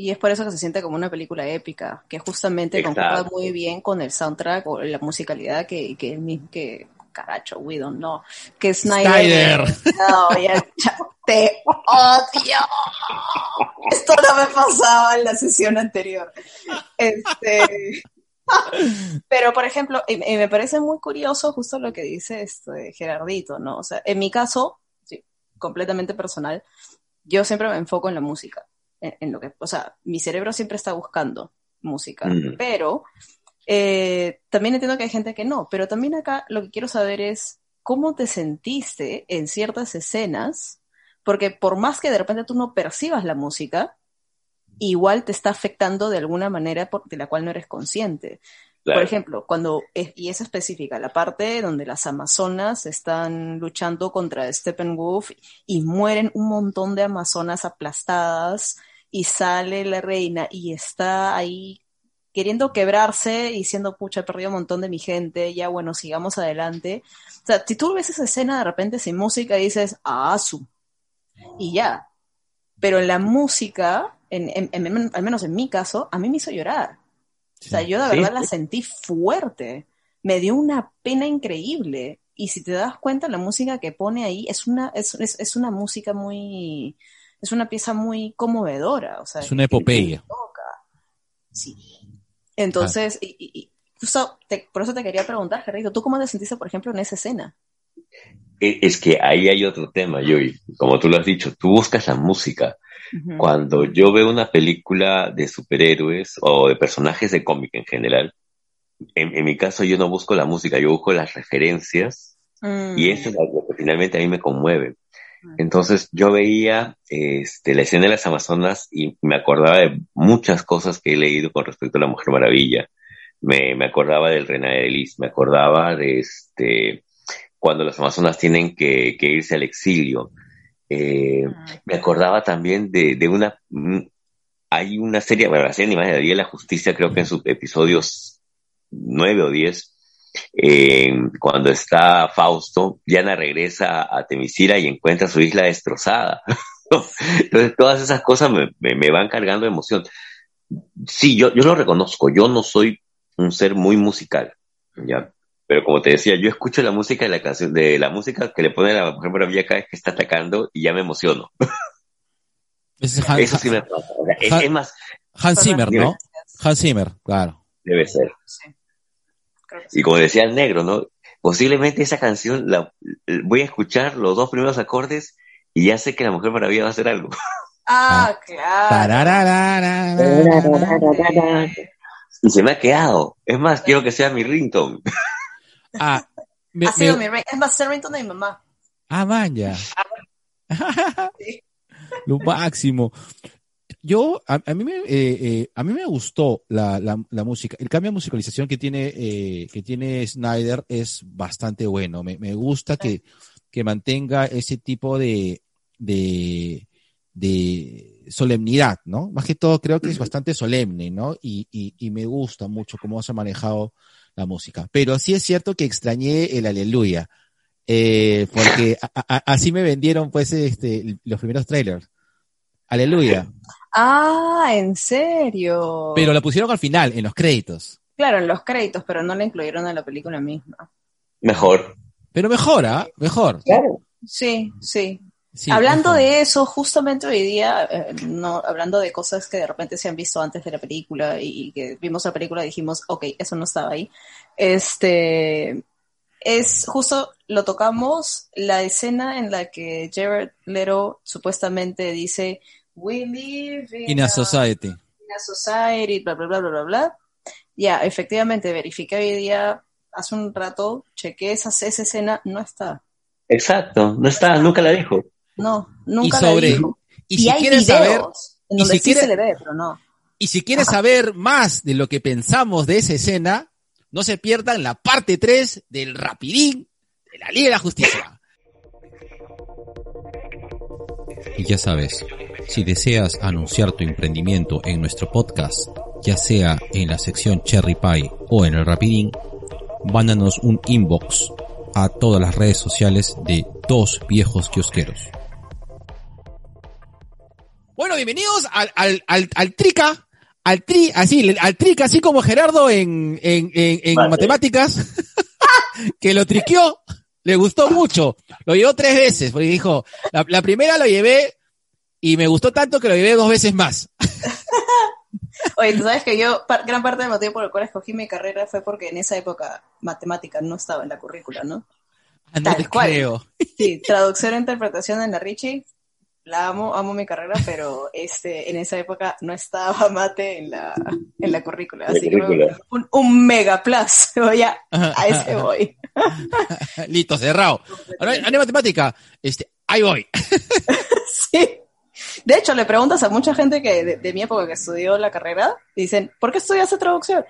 Y es por eso que se siente como una película épica, que justamente concuerda muy bien con el soundtrack o la musicalidad que, que, que caracho, Whedon, no, que Snyder. Snyder. No, ya, ya, te odio. Esto no me pasaba en la sesión anterior. Este, pero, por ejemplo, y, y me parece muy curioso justo lo que dice este Gerardito, ¿no? O sea, en mi caso, sí, completamente personal, yo siempre me enfoco en la música, en, en lo que, o sea, mi cerebro siempre está buscando música, Mm. pero eh, también entiendo que hay gente que no, pero también acá lo que quiero saber es cómo te sentiste en ciertas escenas, porque por más que de repente tú no percibas la música, igual te está afectando de alguna manera por- de la cual no eres consciente. Por ejemplo, cuando, y es específica, la parte donde las amazonas están luchando contra Steppenwolf y mueren un montón de amazonas aplastadas y sale la reina y está ahí queriendo quebrarse y diciendo, pucha, he perdido un montón de mi gente, ya bueno, sigamos adelante. O sea, si tú ves esa escena de repente sin música dices, ah, su, y ya. Pero en la música, en, en- en- al menos en mi caso, a mí me hizo llorar. O sea, yo de Sí. verdad la sentí fuerte. Me dio una pena increíble. Y si te das cuenta, la música que pone ahí es una, es, es, es una música muy, es una pieza muy conmovedora. O sea, Es una epopeya. Sí. Entonces, y, y- te- por eso te quería preguntar, Gerrito, ¿tú cómo te sentiste, por ejemplo, en esa escena? E- Es que ahí hay otro tema, Yui. Como tú lo has dicho, tú buscas la música. Cuando yo veo una película de superhéroes o de personajes de cómic en general, en, en mi caso yo no busco la música, yo busco las referencias Mm. y eso es lo que finalmente a mí me conmueve. Entonces yo veía este, la escena de las Amazonas y me acordaba de muchas cosas que he leído con respecto a la Mujer Maravilla. Me, me acordaba del René Elis, me acordaba de este, cuando las Amazonas tienen que, que irse al exilio. Eh, me acordaba también de, de una, mm, hay una serie, bueno, la serie animada de la de Justicia, creo que en sus episodios nueve o diez, eh, cuando está Fausto, Diana regresa a Temisira y encuentra su isla destrozada. [laughs] Entonces, todas esas cosas me, me, me van cargando de emoción. Sí, yo, yo lo reconozco, yo no soy un ser muy musical, ¿ya? Pero como te decía, yo escucho la música de la canción, de la música que le pone la Mujer Maravilla cada vez que está atacando y ya me emociono. Ese [laughs] es Han- Eso sí me pasa. O sea, es, Han- es más, Hans Zimmer, ¿no? Hans Zimmer, claro. debe ser. Sí. Creo que sí. Y como decía el negro, ¿no? Posiblemente esa canción la voy a escuchar los dos primeros acordes y ya sé que la Mujer Maravilla va a hacer algo. Ah, claro. Tarararararara. [laughs] Y se me ha quedado. Es más, quiero que sea mi ringtone. Ah, me- Ha sido me- mi rey. Es más, el ringtone de mi mamá. ah, man, ya. Sí. [laughs] Lo máximo. Yo, a, a mí me, eh, eh, a mí me gustó la, la, la música. El cambio de musicalización que tiene, eh, que tiene Snyder es bastante bueno. Me, me gusta que, que mantenga ese tipo de, de, de solemnidad, ¿no? Más que todo creo que es bastante solemne, ¿no? Y, y, y me gusta mucho cómo se ha manejado la música. Pero sí es cierto que extrañé el aleluya. Eh, porque a- así me vendieron pues este los primeros trailers. Aleluya. Ah, ¿en serio? Pero la pusieron al final, en los créditos. Claro, en los créditos, pero no la incluyeron en la película misma. Mejor. Pero mejora, mejor. Claro. Sí, sí. Sí, hablando de eso, justamente hoy día, eh, no, hablando de cosas que de repente se han visto antes de la película y, y que vimos la película y dijimos, ok, eso no estaba ahí. Este es justo lo tocamos la escena en la que Jared Leto supuestamente dice We live in, In a society. in a society, bla bla bla bla bla bla. Ya, efectivamente, verifiqué hoy día, hace un rato, chequé esa, esa escena, no está. Exacto, no está, nunca la dijo. No, nunca Y sobre- la dijo. Y, Y, si hay quieres videos saber, en y si sí quiere- se le ve, pero no. y si quieres saber más de lo que pensamos de esa escena, no se pierdan la parte 3 del Rapidín de la Liga de la Justicia. Y ya sabes, si deseas anunciar tu emprendimiento en nuestro podcast, ya sea en la sección Cherry Pie o en el Rapidín, mándanos un inbox a todas las redes sociales de Dos Viejos Kiosqueros. Bueno, bienvenidos al, al, al, al Trica, al tri, así, al Trica, así como Gerardo en, en, en, en Vale. matemáticas, [laughs] que lo triqueó, le gustó mucho, lo llevó tres veces, porque dijo, la, la primera lo llevé y me gustó tanto que lo llevé dos veces más. [laughs] Oye, tú sabes que yo, par- gran parte del motivo por el cual escogí mi carrera fue porque en esa época matemática no estaba en la currícula, ¿no? Ah, no Tal te cual. creo. Sí, traducción e interpretación en la Richie, la amo, amo mi carrera, pero este, en esa época no estaba [laughs] mate en la, en la currícula, En la así que un, un mega plus, [laughs] ya, a ese voy. Listo, cerrado. Ahora, Ana matemática, este, ahí voy. Sí. De hecho, le preguntas a mucha gente que de, de mi época que estudió la carrera, dicen, ¿por qué estudiaste traducción?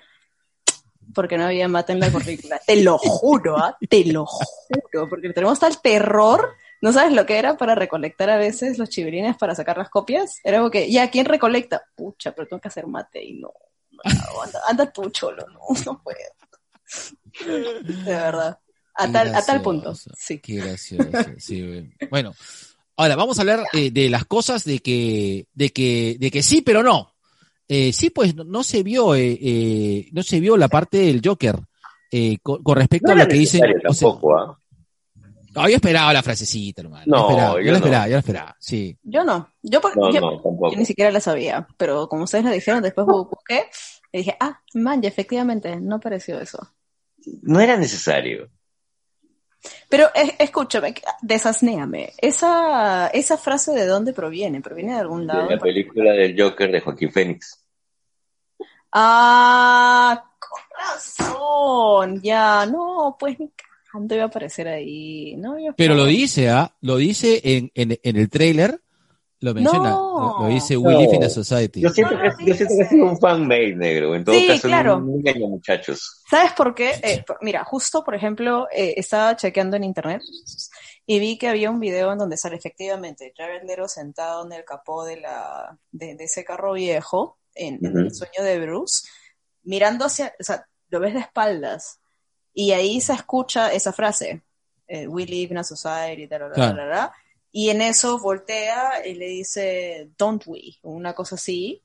Porque no había mate en la currícula. Te lo juro, ¿ah? Te lo juro, porque tenemos tal terror. ¿No sabes lo que era para recolectar a veces los chivirines para sacar las copias? Era como que, ya, ¿quién recolecta? Pucha, pero tengo que hacer mate y no. no, anda, anda tú, cholo, no, no puedo. De verdad. A tal, a tal punto. Sí. Qué gracioso. sí, bueno, ahora vamos a hablar eh, de las cosas de que, de que, de que sí, pero no. Eh, sí, pues no, no se vio, eh, eh, no se vio la parte del Joker eh, con, con respecto No a lo que dicen. necesario o sea, tampoco, ¿ah? no, yo esperaba la frasecita, hermano. No, yo, esperaba, yo, yo la no. esperaba, yo la esperaba, sí. Yo no. Yo, por- No, yo- no, tampoco. Yo ni siquiera la sabía, pero como ustedes la dijeron, después bu- busqué y dije, ah, man, ya efectivamente, no pareció eso. No era necesario. Pero es- escúchame, desasnéame. Esa, esa frase de dónde proviene? ¿Proviene de algún lado? De la película del Joker de Joaquín Phoenix. Ah, con razón, ya, no, pues ni cagando iba a aparecer ahí, ¿no? Yo Pero lo dice, ¿ah? Lo dice en, en, en el trailer, lo menciona. No. Lo, lo dice We No. Live in a Society. Yo siento que, yo siento que ha sido un fan made negro. En todo Sí, caso, claro. un engaño, muchachos. ¿Sabes por qué? Eh, mira, justo, por ejemplo, eh, estaba chequeando en internet y vi que había un video en donde sale efectivamente Jared Leto sentado en el capó de, la, de, de ese carro viejo, en, en Ujú. el sueño de Bruce, mirando hacia, o sea, lo ves de espaldas y ahí se escucha esa frase, eh, we live in a society, ta, la, la, Claro. Y en eso voltea y le dice, don't we, una cosa así,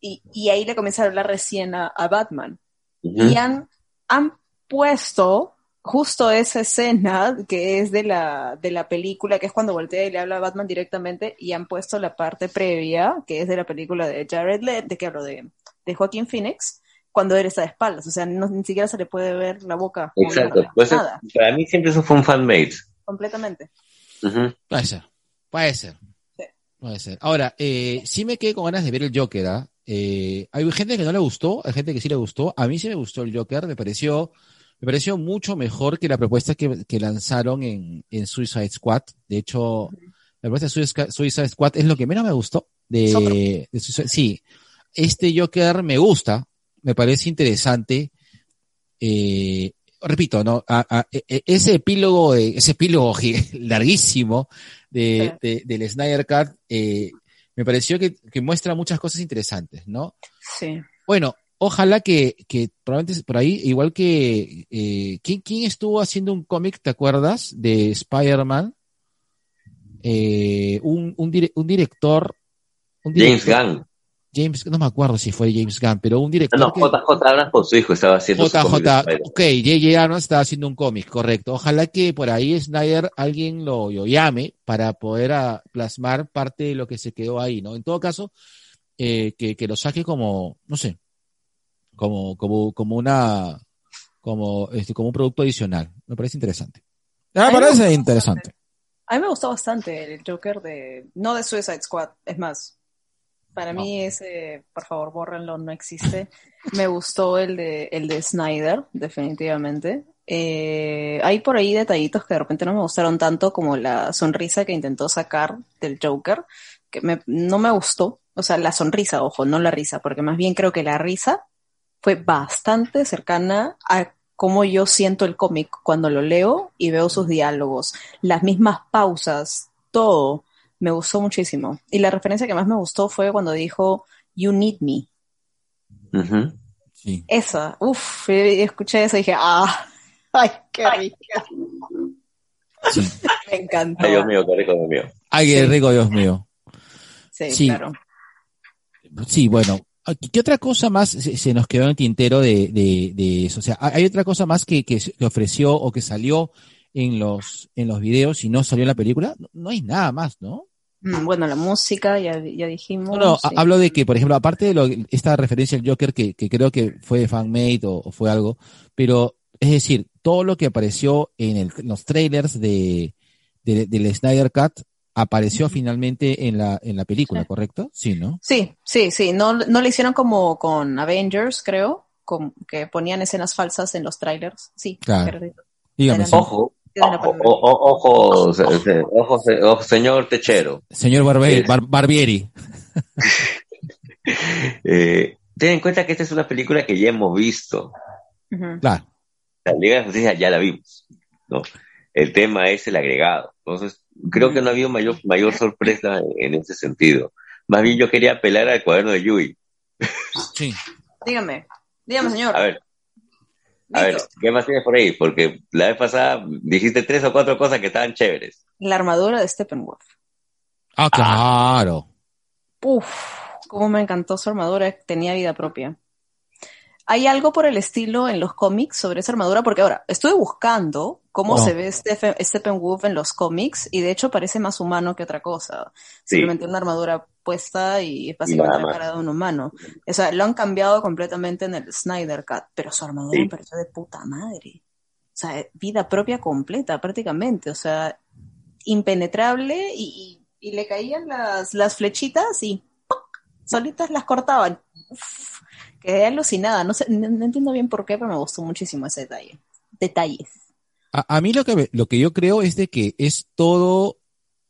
y, y ahí le comienza a hablar recién a- a Batman Ujú. y han, han puesto justo esa escena que es de la, de la película, que es cuando voltea y le habla a Batman directamente, y han puesto la parte previa, que es de la película de Jared Leto, de que hablo de, de Joaquín Phoenix, cuando él está de espaldas, o sea, no, ni siquiera se le puede ver la boca. Exacto. Pues, nada, para mí siempre eso fue un fan made. Puede ser, puede ser. Sí. Puede ser. Ahora, eh, sí me quedé con ganas de ver el Joker, ¿ah? Eh, hay gente que no le gustó, hay gente que sí le gustó. A mí sí me gustó el Joker, me pareció, me pareció mucho mejor que la propuesta que, que lanzaron en, en Suicide Squad. De hecho, la propuesta de Suicide Suicide Squad es lo que menos me gustó. De, de Suicide- sí, este Joker me gusta, me parece interesante. Eh, repito, ¿no? A- a- e- e- ese epílogo, de- ese epílogo [laughs] larguísimo de, de- del Snyder Cut, eh, me pareció que, que muestra muchas cosas interesantes, ¿no? Sí. Bueno, ojalá que, que probablemente por ahí, igual que, eh, ¿quién, quién estuvo haciendo un cómic, te acuerdas, de Spider-Man? Eh, un, un, dire- un director, un James director- Gunn. James, no me acuerdo si fue James Gunn, pero un director No, JJ Abrams con su hijo estaba haciendo su JJ, Spider-Man. ok, J.J. Abrams estaba haciendo un cómic, correcto. Ojalá que por ahí Snyder alguien lo, lo llame para poder ah, plasmar parte de lo que se quedó ahí, ¿no? En todo caso, eh, que, que lo saque como, no sé, como, como, como una, como, este, como un producto adicional. Me parece interesante. Me A mí me parece interesante. A mí me gustó bastante el Joker de, no de Suicide Squad, es más, para mí ese, por favor, bórrenlo, no existe. Me gustó el de, el de Snyder, definitivamente. Eh, hay por ahí detallitos que de repente no me gustaron tanto como la sonrisa que intentó sacar del Joker, que me- no me gustó. O sea, la sonrisa, ojo, no la risa, porque más bien creo que la risa fue bastante cercana a cómo yo siento el cómic cuando lo leo y veo sus diálogos, las mismas pausas, todo. Me gustó muchísimo. Y la referencia que más me gustó fue cuando dijo, You need me. Sí. Esa, uff, escuché eso y dije, ah, ay, qué rica. sí. [laughs] Me encantó. Ay, Dios mío, qué rico, Dios mío. Ay, qué rico, Dios mío. Sí, Sí. claro. Sí, bueno. ¿Qué otra cosa más se, nos quedó en el tintero de, de, de eso? O sea, ¿hay otra cosa más que, que se- que ofreció o que salió en los, en los videos y no salió en la película? No, no hay nada más, ¿no? Mm, Bueno, la música, ya, ya dijimos. No, no, sí. hablo de que, por ejemplo, aparte de lo, esta referencia al Joker, que, que creo que fue fanmade o, o fue algo, pero es decir, todo lo que apareció en, el- en los trailers de, de- del Snyder Cut apareció finalmente en la, en la película, Sí. ¿correcto? Sí, ¿no? Sí, sí, sí. No, no lo hicieron como con Avengers, creo, con, que ponían escenas falsas en los trailers. Sí, Claro. Dígame, sí. Ojo, Ojo, primera. o- o- ojo, ojo, se- ojo, señor Techero. señor. Bar- Barbieri. [laughs] Eh, ten en cuenta que esta es una película que ya hemos visto. Claro. La Liga de la Justicia ya la vimos, ¿no? El tema es el agregado. Entonces, creo que no ha habido mayor, mayor sorpresa en, en ese sentido. Más bien yo quería apelar al cuaderno de Yui. Sí. Dígame, dígame, señor. A ver, a ver. ¿qué más tienes por ahí? Porque la vez pasada dijiste tres o cuatro cosas que estaban chéveres. La armadura de Steppenwolf. Ah, claro. Uf, cómo me encantó su armadura, tenía vida propia. ¿Hay algo por el estilo en los cómics sobre esa armadura? Porque ahora, estuve buscando cómo se ve Stephen, Steppenwolf en los cómics y de hecho parece más humano que otra cosa. Sí. Simplemente una armadura puesta y es básicamente la cara de un humano. O sea, lo han cambiado completamente en el Snyder Cut, pero su armadura Sí. me pareció de puta madre. O sea, vida propia completa prácticamente. O sea, impenetrable y, y- y le caían las, las flechitas y ¡poc! solitas las cortaban. Uf, quedé alucinada. No, sé, no, no entiendo bien por qué, pero me gustó muchísimo ese detalle. Detalles. A, a mí lo que, me- lo que yo creo es de que es todo,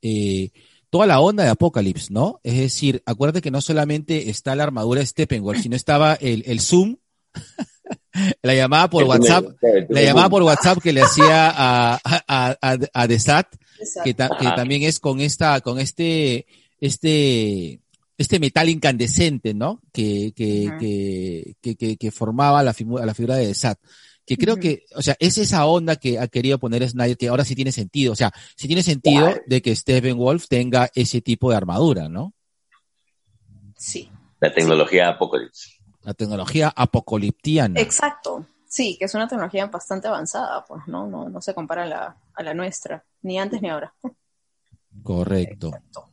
eh, toda la onda de Apocalypse, ¿no? Es decir, acuérdate que no solamente está la armadura de Steppenwolf, sino estaba el, el Zoom, [laughs] la llamada por El WhatsApp, primer- la llamada por WhatsApp que le hacía a, a, a, a The Sat, que, ta- que también es con esta, con este, este, este metal incandescente, ¿no? Que, que, Ujú. que, que, que, que formaba la, figu- la figura de Sat. Que creo que, o sea, es esa onda que ha querido poner Snyder, que ahora sí tiene sentido. O sea, sí tiene sentido de que Stephen Wolf tenga ese tipo de armadura, ¿no? Sí, La tecnología Apocalypse. La tecnología apocaliptiana. exacto. Sí, que es una tecnología bastante avanzada, pues, ¿no? No, no se compara a la, a la nuestra, ni antes ni ahora. Correcto. Exacto.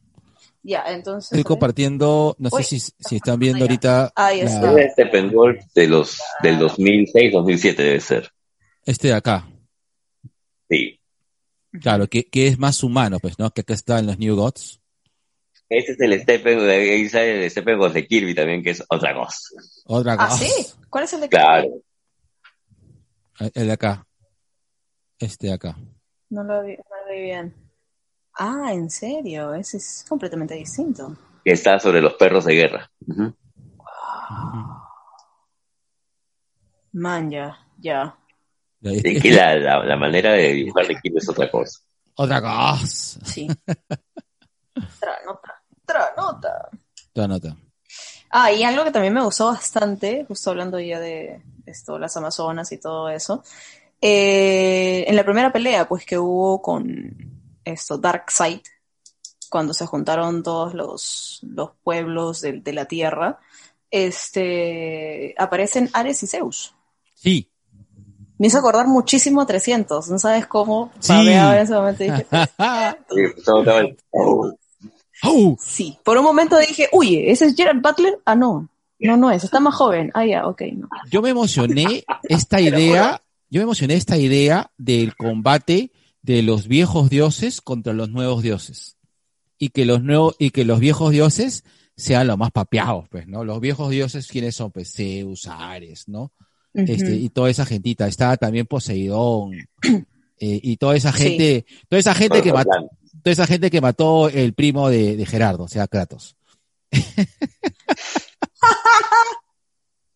Ya, entonces. Estoy compartiendo, no Uy. sé si, si están viendo Ah, ahorita Ahí la- está. Es Steppenwolf de los, del 2006, 2007 debe ser. este de acá. Sí. Claro, que, que es más humano, pues, ¿no? Que acá está en los New Gods. Ese es el Steppenwolf, ahí sale el Steppenwolf de Kirby también, que es otra cosa. Otra Ah, cosa. sí. ¿Cuál es el de Claro. El de acá. Este de acá. No lo vi, no lo vi bien. Ah, ¿en serio? Ese es completamente distinto. Que está sobre los perros de guerra. Ujú. Man, ya, ya. Es que la, la, la manera de dibujar de Kirby es otra cosa. Otra cosa. Sí. [laughs] Otra nota. Otra nota. Otra nota. Ah, y algo que también me gustó bastante, justo hablando ya de esto, las Amazonas y todo eso. eh, en la primera pelea, pues que hubo con esto, Darkseid, cuando se juntaron todos los, los pueblos de, de la Tierra, este, aparecen Ares y Zeus. Sí. Me hizo acordar muchísimo a 300, no sabes cómo. [laughs] Sí. Por un momento dije, uy, ¿ese es Gerard Butler? Ah, no. No, no es, está más joven. Ah, ya, ok, no. Yo me emocioné esta idea, yo me emocioné esta idea del combate de los viejos dioses contra los nuevos dioses. Y que los nuevos, y que los viejos dioses sean los más papeados, pues, ¿no? Los viejos dioses, ¿quiénes son? Pues Zeus, Ares, ¿no? Este, y toda esa gentita. Estaba también Poseidón. [clears throat] eh, y toda esa Sí. gente, toda esa gente que mató, toda esa gente que mató el primo de, de Gerardo, o sea, Kratos. [laughs]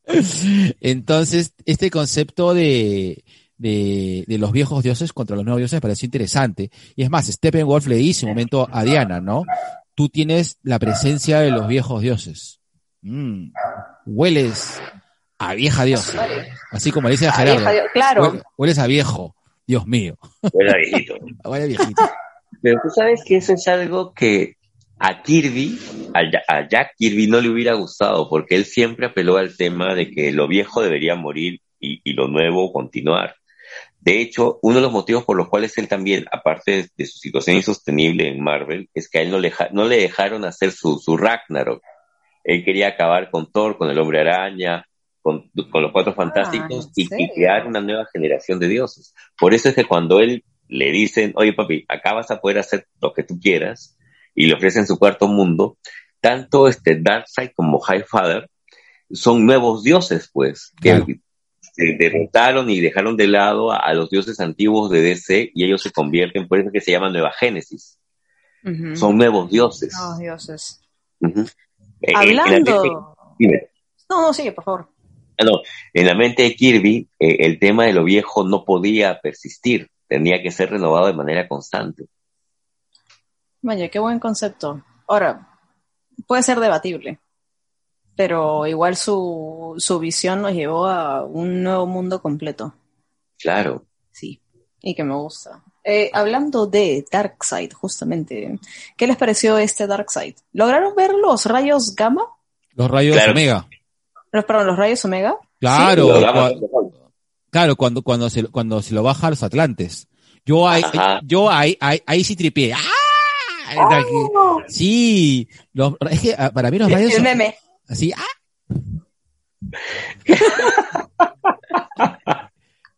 [laughs] Entonces, este concepto de, de, de los viejos dioses contra los nuevos dioses me pareció interesante. Y es más, Steppenwolf le dice un momento a Diana, ¿no? Tú tienes la presencia de los viejos dioses. Mm, hueles a vieja diosa. Así como le dice a Gerardo. claro. Huele- hueles a viejo. Dios mío. Era viejito. [laughs] Huele a viejito. Pero tú sabes que eso es algo que a Kirby, a, a Jack Kirby no le hubiera gustado, porque él siempre apeló al tema de que lo viejo debería morir y, y lo nuevo continuar. De hecho, uno de los motivos por los cuales él también, aparte de, de su situación insostenible en Marvel, es que a él no le, no le dejaron hacer su, su Ragnarok. Él quería acabar con Thor, con el hombre araña, con, con los cuatro fantásticos ¿en y, crear una nueva generación de dioses. Por eso es que cuando él le dicen, oye papi, acá vas a poder hacer lo que tú quieras, y le ofrecen su cuarto mundo, tanto este Darkseid como Highfather son nuevos dioses, pues, que Claro. Se derrotaron y dejaron de lado a, a los dioses antiguos de DC y ellos se convierten, por eso es que se llama Nueva Génesis. Son nuevos dioses. Oh, dioses. En- en mente- Hablando. No, no, sigue, por favor. Ah, no, en la mente de Kirby, eh, el tema de lo viejo no podía persistir, tenía que ser renovado de manera constante. Vaya, qué buen concepto. Ahora, puede ser debatible, pero igual su, su visión nos llevó a un nuevo mundo completo. Claro. Sí, y que me gusta. Eh, hablando de Darkseid, justamente, ¿qué les pareció este Darkseid? ¿Lograron ver los rayos gamma? Los rayos Claro. Omega. Los, perdón, los rayos omega. Claro, claro, cuando, cuando se, cuando se lo baja a los Atlantes. Yo ahí, yo ahí, ahí, ahí sí tripié. ¡Ah! O sea que- Sí, los- es que ah, para mí los rayos El son meme. Así, ¡ah!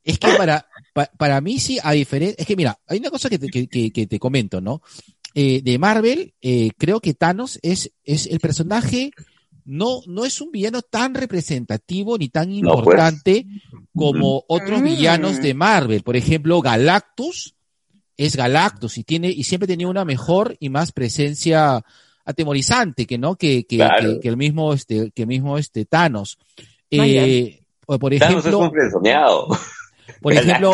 Es que para, pa- para mí sí, a diferencia, es que mira, hay una cosa que te, que, que- que te comento, ¿no? Eh, de Marvel, eh, creo que Thanos es, es el personaje, no, no es un villano tan representativo ni tan No, pues. importante como otros villanos de Marvel. Por ejemplo, Galactus es Galactus y tiene, y siempre tenía una mejor y más presencia atemorizante que no, que, que, Claro. que, que el mismo, este, que el mismo este Thanos. Eh, por Thanos es ejemplo, un por [laughs] ejemplo,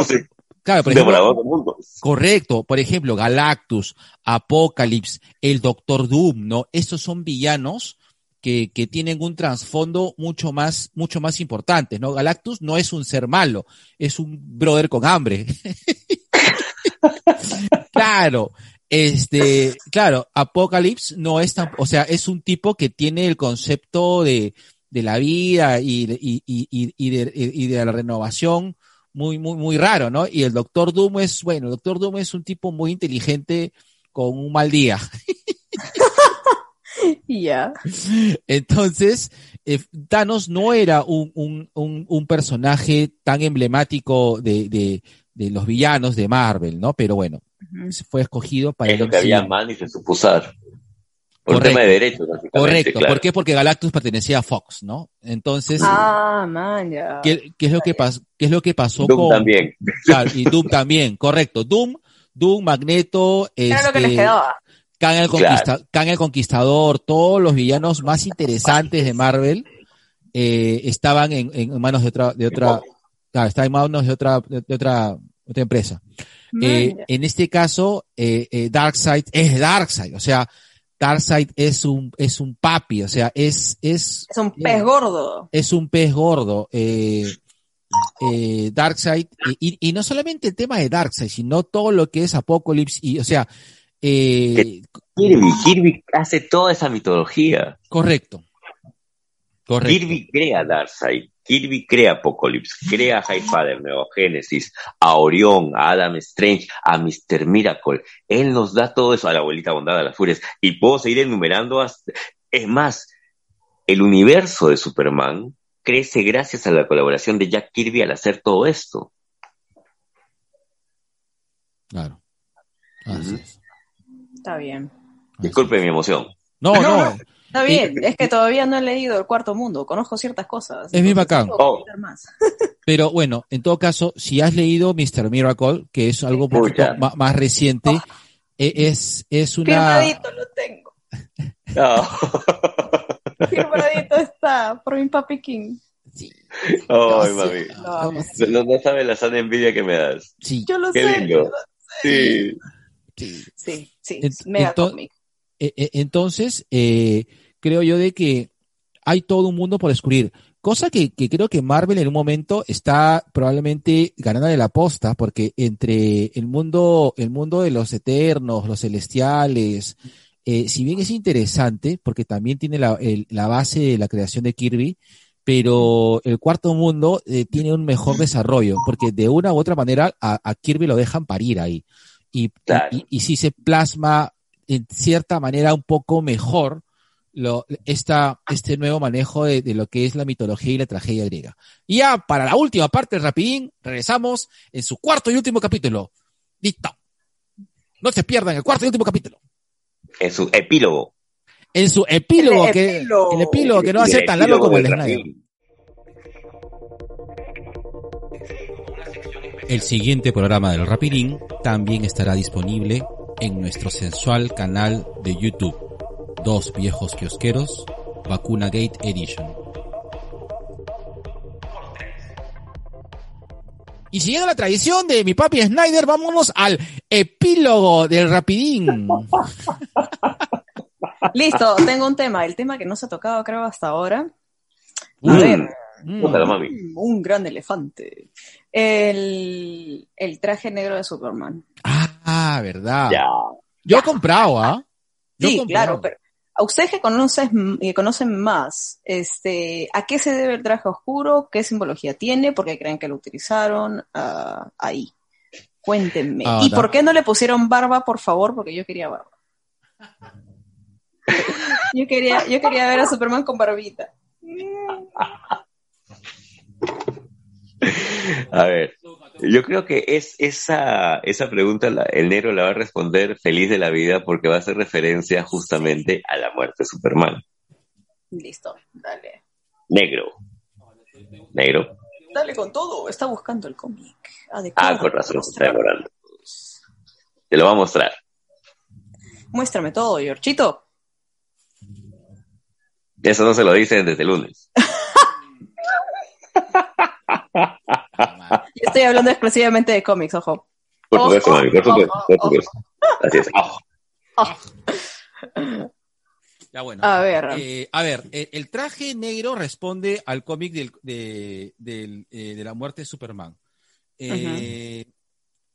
claro, por ejemplo. Correcto, por ejemplo, Galactus, Apocalypse, el Doctor Doom, ¿no? Estos son villanos que, que tienen un trasfondo mucho más, mucho más importante, ¿no? Galactus no es un ser malo, es un brother con hambre. [laughs] claro, este, claro, Apocalypse no es tan, o sea, es un tipo que tiene el concepto de, de la vida y, de- y, y, y, y de, y de la renovación muy, muy, muy raro, ¿no? Y el Doctor Doom es, bueno, el Doctor Doom es un tipo muy inteligente con un mal día. [laughs] Ya. Entonces, eh, Thanos no era un, un, un, un personaje tan emblemático de, de, de los villanos de Marvel, ¿no? Pero bueno. Fue escogido para Es lo el que había MCU. man y se supo usar. Por un Correcto. tema de derechos. Correcto, claro. ¿por qué? Porque Galactus pertenecía a Fox, ¿no? Entonces, Ah, man, ya. ¿qué, qué es lo que pasó? ¿Qué es lo que pasó Doom con también. Claro, y Doom también, correcto. Doom, Doom, Magneto, Era lo que les este, quedaba. Kang el, Conquista- Kang el Conquistador, todos los villanos más interesantes de Marvel eh, estaban en, en manos de otra, de otra, claro, estaban en manos de otra, de, de otra, otra empresa. Eh, en este caso, eh, eh, Darkseid es Darkseid, o sea, Darkseid es un, es un papi, o sea, es, es, Es un pez gordo. es un pez gordo. Eh, eh, Darkseid, y, y- y no solamente el tema de Darkseid, sino todo lo que es Apocalypse, y, o sea, Eh, Kirby, Kirby hace toda esa mitología. correcto. Correcto. Kirby crea Darkseid, Kirby crea Apocalypse, crea a Highfather, Neogénesis, a Orión, a Adam Strange, a Mr. Miracle. Él nos da todo eso a la abuelita bondad, a las furias. Y puedo seguir enumerando hasta... Es más, el universo de Superman crece gracias a la colaboración de Jack Kirby al hacer todo esto. Claro. Así Ujú. es. Está bien. Así Disculpe es. mi emoción. No, no. Está bien, es que todavía no he leído El Cuarto Mundo, conozco ciertas cosas. Es bien bacán. Oh. [laughs] Pero bueno, en todo caso, si has leído Mr. Miracle, que es algo un poquito más reciente, e- es, es una... Firmadito lo tengo. No. [laughs] Firmadito está por mi papi King. Sí, Ay, sí, mami. No, no, No, no sabes la sana envidia que me das. sí, Yo lo Qué sé. lindo. Sí. sí. Sí, sí, mega cómic. E- e- Entonces, eh, creo yo de que hay todo un mundo por descubrir. Cosa que, que creo que Marvel en un momento está probablemente ganando de la posta, porque entre el mundo, el mundo de los eternos, los celestiales, eh, si bien es interesante, porque también tiene la, el- la base de la creación de Kirby, pero el cuarto mundo eh, tiene un mejor desarrollo, porque de una u otra manera a, a Kirby lo dejan parir ahí. Y, Claro. y, y sí se plasma en cierta manera un poco mejor lo, esta, este nuevo manejo de, de lo que es la mitología y la tragedia griega. Y ya para la última parte, rapidín, regresamos en su cuarto y último capítulo. Listo. No se pierdan el cuarto y último capítulo. En su epílogo. En su epílogo, El que, epílogo. el epílogo que no va a ser tan largo como el de Snyder. El siguiente programa del Rapidín también estará disponible en nuestro sensual canal de YouTube. Dos viejos kiosqueros, Vacuna Gate Edition. Y siguiendo la tradición de mi papi Snyder, vámonos al epílogo del Rapidín. [laughs] Listo, tengo un tema. El tema que no se ha tocado, creo, hasta ahora. A Mm. ver, Mm. Mm, un gran elefante. El, el traje negro de Superman. Ah, verdad. Ya. Yo he comprado, ¿ah? Sí, comprado. claro, pero a ustedes que conocen, que conocen más, este, ¿a qué se debe el traje oscuro? ¿Qué simbología tiene? ¿Por qué creen que lo utilizaron Ah, ahí? Cuéntenme. Ah, ¿Y da- por qué no le pusieron barba, por favor? Porque yo quería barba. [laughs] Yo quería, yo quería ver a Superman con barbita. A ver, yo creo que es esa, esa pregunta la- el negro la va a responder feliz de la vida porque va a hacer referencia justamente a la muerte de Superman. Listo, dale. Negro. Negro. Dale con todo, está buscando el cómic. adecuado Ah, con razón, se está demorando. Te lo va a mostrar. Muéstrame todo, Yorchito. Eso no se lo dicen desde el lunes. [laughs] estoy hablando exclusivamente de cómics, ojo. Por Oh, supuesto, oh, mami, por supuesto, oh, por oh, supuesto. Así es. Ah, Ya bueno. A ver. Eh, a ver, eh, el traje negro responde al cómic del- de, del, eh, de la muerte de Superman. Eh,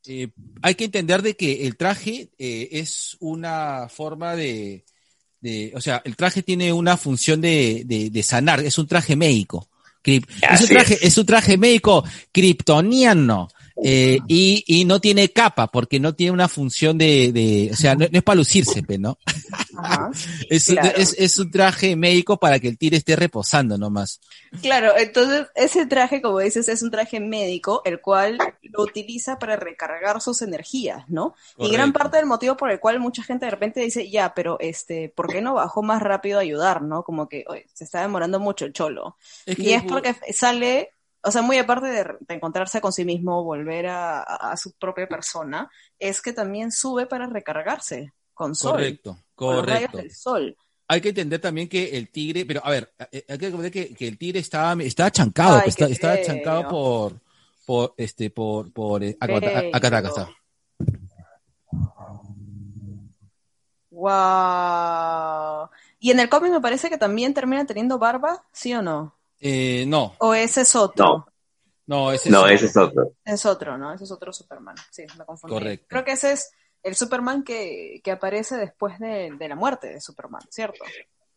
eh, hay que entender de que el traje eh, es una forma de, de- o sea, el traje tiene una función de, de- de sanar, es un traje médico. Crip- es, un traje, es. un traje médico kryptoniano. Eh, y, y no tiene capa porque no tiene una función de, de o sea, no, no es para lucirse, pe, ¿no? Ajá. [laughs] Es, Claro. es, es un traje médico para que el tigre esté reposando nomás. Claro, entonces ese traje, como dices, es un traje médico, el cual lo utiliza para recargar sus energías, ¿no? Y gran parte del motivo por el cual mucha gente de repente dice, ya, pero este, ¿por qué no bajó más rápido a ayudar, no? Como que oye, se está demorando mucho el cholo. Es y es porque sale, o sea, muy aparte de, de encontrarse con sí mismo, volver a, su propia persona, es que también sube para recargarse con sol, Correcto, con correcto. del sol. Hay que entender también que el tigre, pero a ver, eh, hay que entender que, que el tigre estaba, estaba chancado, Ay, está, estaba chancado por, por, este, por, por, eh, acá, acá, Feo. acá, acá está. Wow. Y en el cómic me parece que también termina teniendo barba, ¿sí o no? Eh, no, O ese es otro. No. no, ese no, es ese es otro. Es otro, ¿no? Ese es otro Superman. Sí, me confundí. Correcto. Creo que ese es el Superman que, que aparece después de, de, la muerte de Superman, ¿cierto?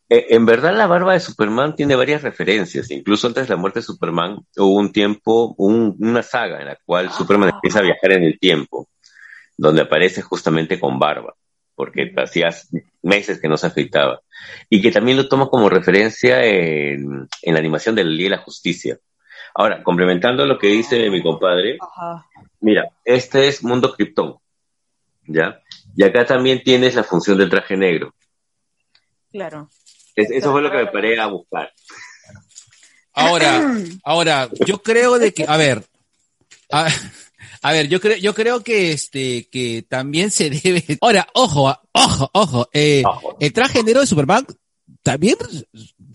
Eh, en verdad, la barba de Superman tiene varias referencias. Incluso antes de la muerte de Superman, hubo un tiempo, un, una saga en la cual ah. Superman empieza a viajar en el tiempo, donde aparece justamente con barba, porque hacía meses que no se afeitaba. Y que también lo toma como referencia en, en la animación de la Liga de la Justicia. Ahora, complementando lo que dice mi compadre, mira, este es Mundo Krypton, ¿ya? Y acá también tienes la función del traje negro. Claro eso fue lo que me paré a buscar. Ahora, [clears throat] ahora, yo creo de que, a ver, a, ver, yo creo, yo creo que este, que también se debe. [laughs] Ahora, ojo, ojo, ojo, eh, el traje negro de Superman también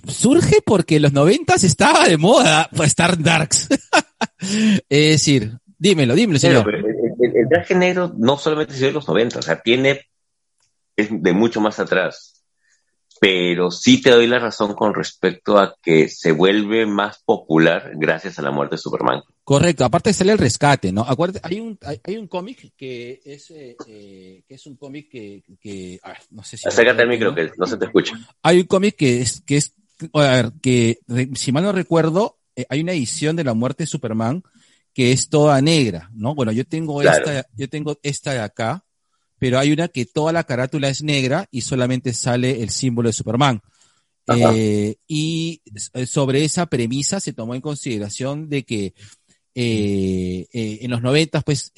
surge porque en los noventas estaba de moda pues, estar darks. [laughs] es decir, dímelo, dímelo, señor. el, traje negro no solamente se de los noventas, o sea, tiene es de mucho más atrás pero sí te doy la razón con respecto a que se vuelve más popular gracias a la muerte de Superman. Correcto, aparte sale el rescate, ¿no? Acuérdate, hay un, hay, un cómic que es, eh, eh, que es un cómic que, que no sé si... Acércate al micro, que no se te escucha. Hay un cómic que es, que es, a ver, que si mal no recuerdo, eh, hay una edición de la muerte de Superman que es toda negra, ¿no? Bueno, yo tengo esta, yo tengo esta de acá, pero hay una que toda la carátula es negra y solamente sale el símbolo de Superman. Eh, y eh, sobre esa premisa se tomó en consideración de que eh, en los noventas, pues,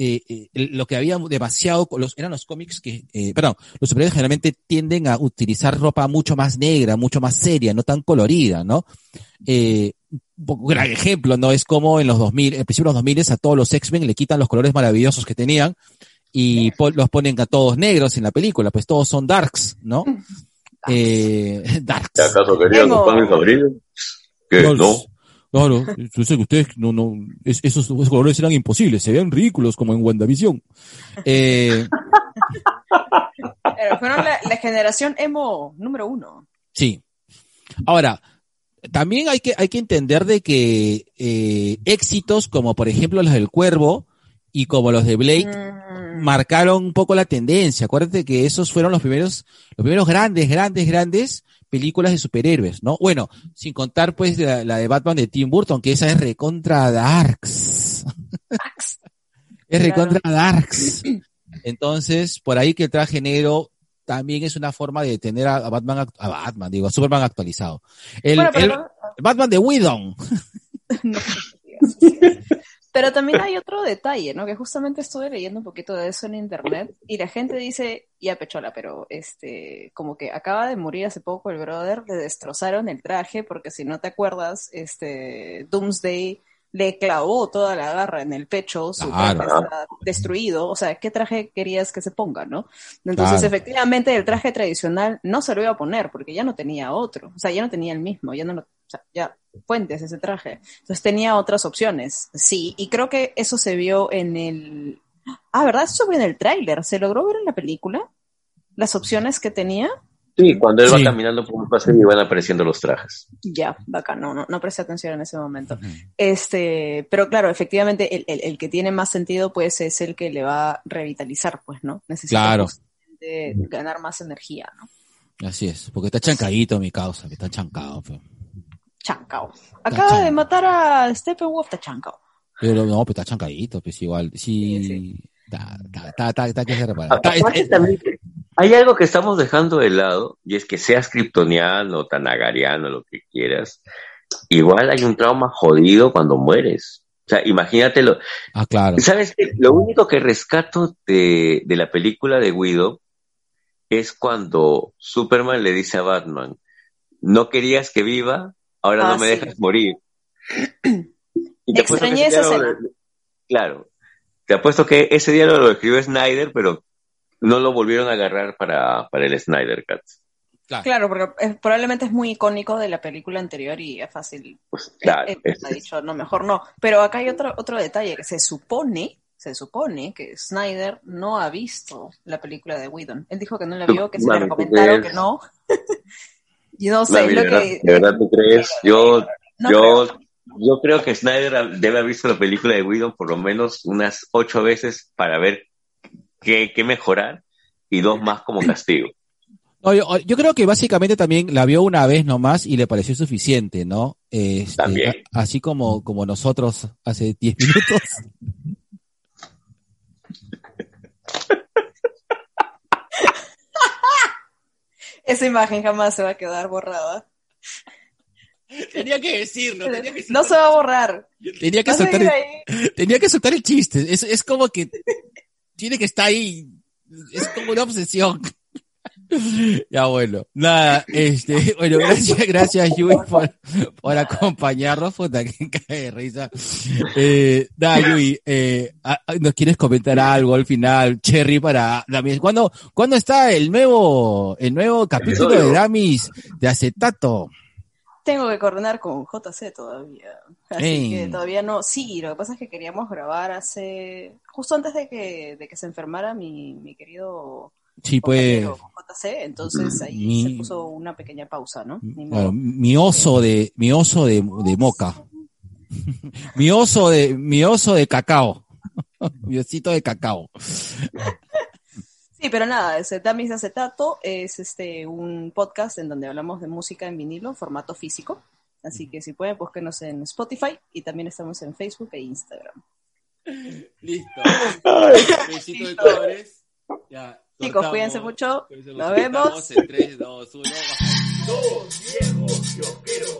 lo que había demasiado, los, eran los cómics que, perdón, los superhéroes generalmente tienden a utilizar ropa mucho más negra, mucho más seria, no tan colorida, ¿no? un gran ejemplo, ¿no? Es como en los 2000, en principio de los 2000 a todos los X-Men le quitan los colores maravillosos que tenían y los ponen a todos negros en la película, pues todos son darks, ¿no? Eh, [laughs] darks. ¿Acaso querían los panes ¿Qué? No. no. Claro, yo sé que ustedes no, no, esos, colores eran imposibles, se veían ridículos como en WandaVision. Eh, [laughs] Pero fueron la, la, generación emo número uno. Sí. Ahora, también hay que, hay que entender de que eh, éxitos como por ejemplo los del Cuervo y como los de Blake, mm marcaron un poco la tendencia. Acuérdate que esos fueron los primeros, los primeros grandes, grandes, grandes películas de superhéroes, ¿no? Bueno, sin contar pues la, de Batman de Tim Burton, que esa es recontra Darks. [laughs] es recontra Darks. Entonces, por ahí que el traje negro también es una forma de tener a, Batman, a Batman, digo, a Superman actualizado. El, Batman de Whedon. [laughs] [laughs] Pero también hay otro detalle, ¿no? Que justamente estuve leyendo un poquito de eso en internet y la gente dice, ya pechola, pero este, como que acaba de morir hace poco el brother, le destrozaron el traje porque si no te acuerdas, este, Doomsday le clavó toda la garra en el pecho, su traje está destruido, o sea, ¿qué traje querías que se ponga, no? Entonces, efectivamente, el traje tradicional no se lo iba a poner porque ya no tenía otro, o sea, ya no tenía el mismo, ya no lo, o sea, ya fuentes ese traje. Entonces tenía otras opciones, sí, y creo que eso se vio en el... Ah, ¿verdad? Eso se vio en el tráiler. ¿Se logró ver en la película? ¿Las opciones que tenía? Sí, cuando él va caminando por un paseo y van apareciendo los trajes. Ya, bacán, no, no, no presté atención en ese momento. Este, pero claro, efectivamente, el, el, el, que tiene más sentido, pues, es el que le va a revitalizar, pues, ¿no? Necesita claro. ganar más energía, ¿no? Así es, porque está chancadito mi causa, que está chancado, pues. Chancao. Acaba de matar a Steppenwolf, está chancao. Pero no, pues está chancadito, pues igual. Sí, Está, está, está, que se repara. hay algo que estamos dejando de lado, y es que seas kryptoniano, tanagariano, lo que quieras, igual hay un trauma jodido cuando mueres. O sea, imagínatelo. Ah, claro. ¿Sabes qué? Lo único que rescato de, de la película de Guido es cuando Superman le dice a Batman, no querías que viva, ahora no ah, me dejas morir. [clears throat] Y te Extrañé esa Claro, te apuesto que ese diálogo lo escribió Snyder, pero no lo volvieron a agarrar para, para el Snyder Cut. Claro. porque probablemente es muy icónico de la película anterior y es fácil. Pues, claro. Eh, ha dicho, no, mejor no. Pero acá hay otro, otro detalle, que se supone, se supone que Snyder no ha visto la película de Whedon. Él dijo que no la vio, que se le recomendaron que no. [laughs] Yo no sé, lo que... ¿De verdad tú crees? Yo, yo, yo creo que Snyder debe haber visto la película de Whedon por lo menos unas ocho veces para ver qué, qué mejorar. y dos más como castigo. No, yo, yo creo que básicamente también la vio una vez nomás y le pareció suficiente, ¿no? Este, También. a- así como, como nosotros hace 10 minutos. [laughs] Esa imagen jamás se va a quedar borrada. tenía que decirlo, tenía que, No se va a borrar. tenía que soltar el, tenía que soltar el chiste. Es, es como que tiene que estar ahí. Es como una obsesión. [laughs] Ya bueno, nada, este, [laughs] bueno, gracias, gracias Yui por, por acompañarnos, puta que [laughs] cae de risa. Eh, nada, Yui, eh, ah, ah, ¿nos quieres comentar algo al final? Cherry para Damis. ¿Cuándo, ¿cuándo está el nuevo, el nuevo capítulo de. Damis de acetato? Tengo que coordinar con JC todavía. Así que todavía no. Sí, lo que pasa es que queríamos grabar hace. justo antes de que, de que se enfermara mi, mi querido Sí, pues, JC. Entonces ahí Mi- se puso una pequeña pausa, ¿no? Claro, mi oso de, mi oso de, de moca. [laughs] mi oso de, mi oso de cacao. [laughs] mi osito de cacao. Sí, pero nada, Damis de Acetato es este un podcast en donde hablamos de música en vinilo, formato físico. Así que si pueden, búsquenos en Spotify y también estamos en Facebook e Instagram. Listo. Besito de colores. Ya, Chicos, cortamos. cuídense mucho. Nos Nos vemos. En 3, 2, 1. Dos viejos kiosqueros.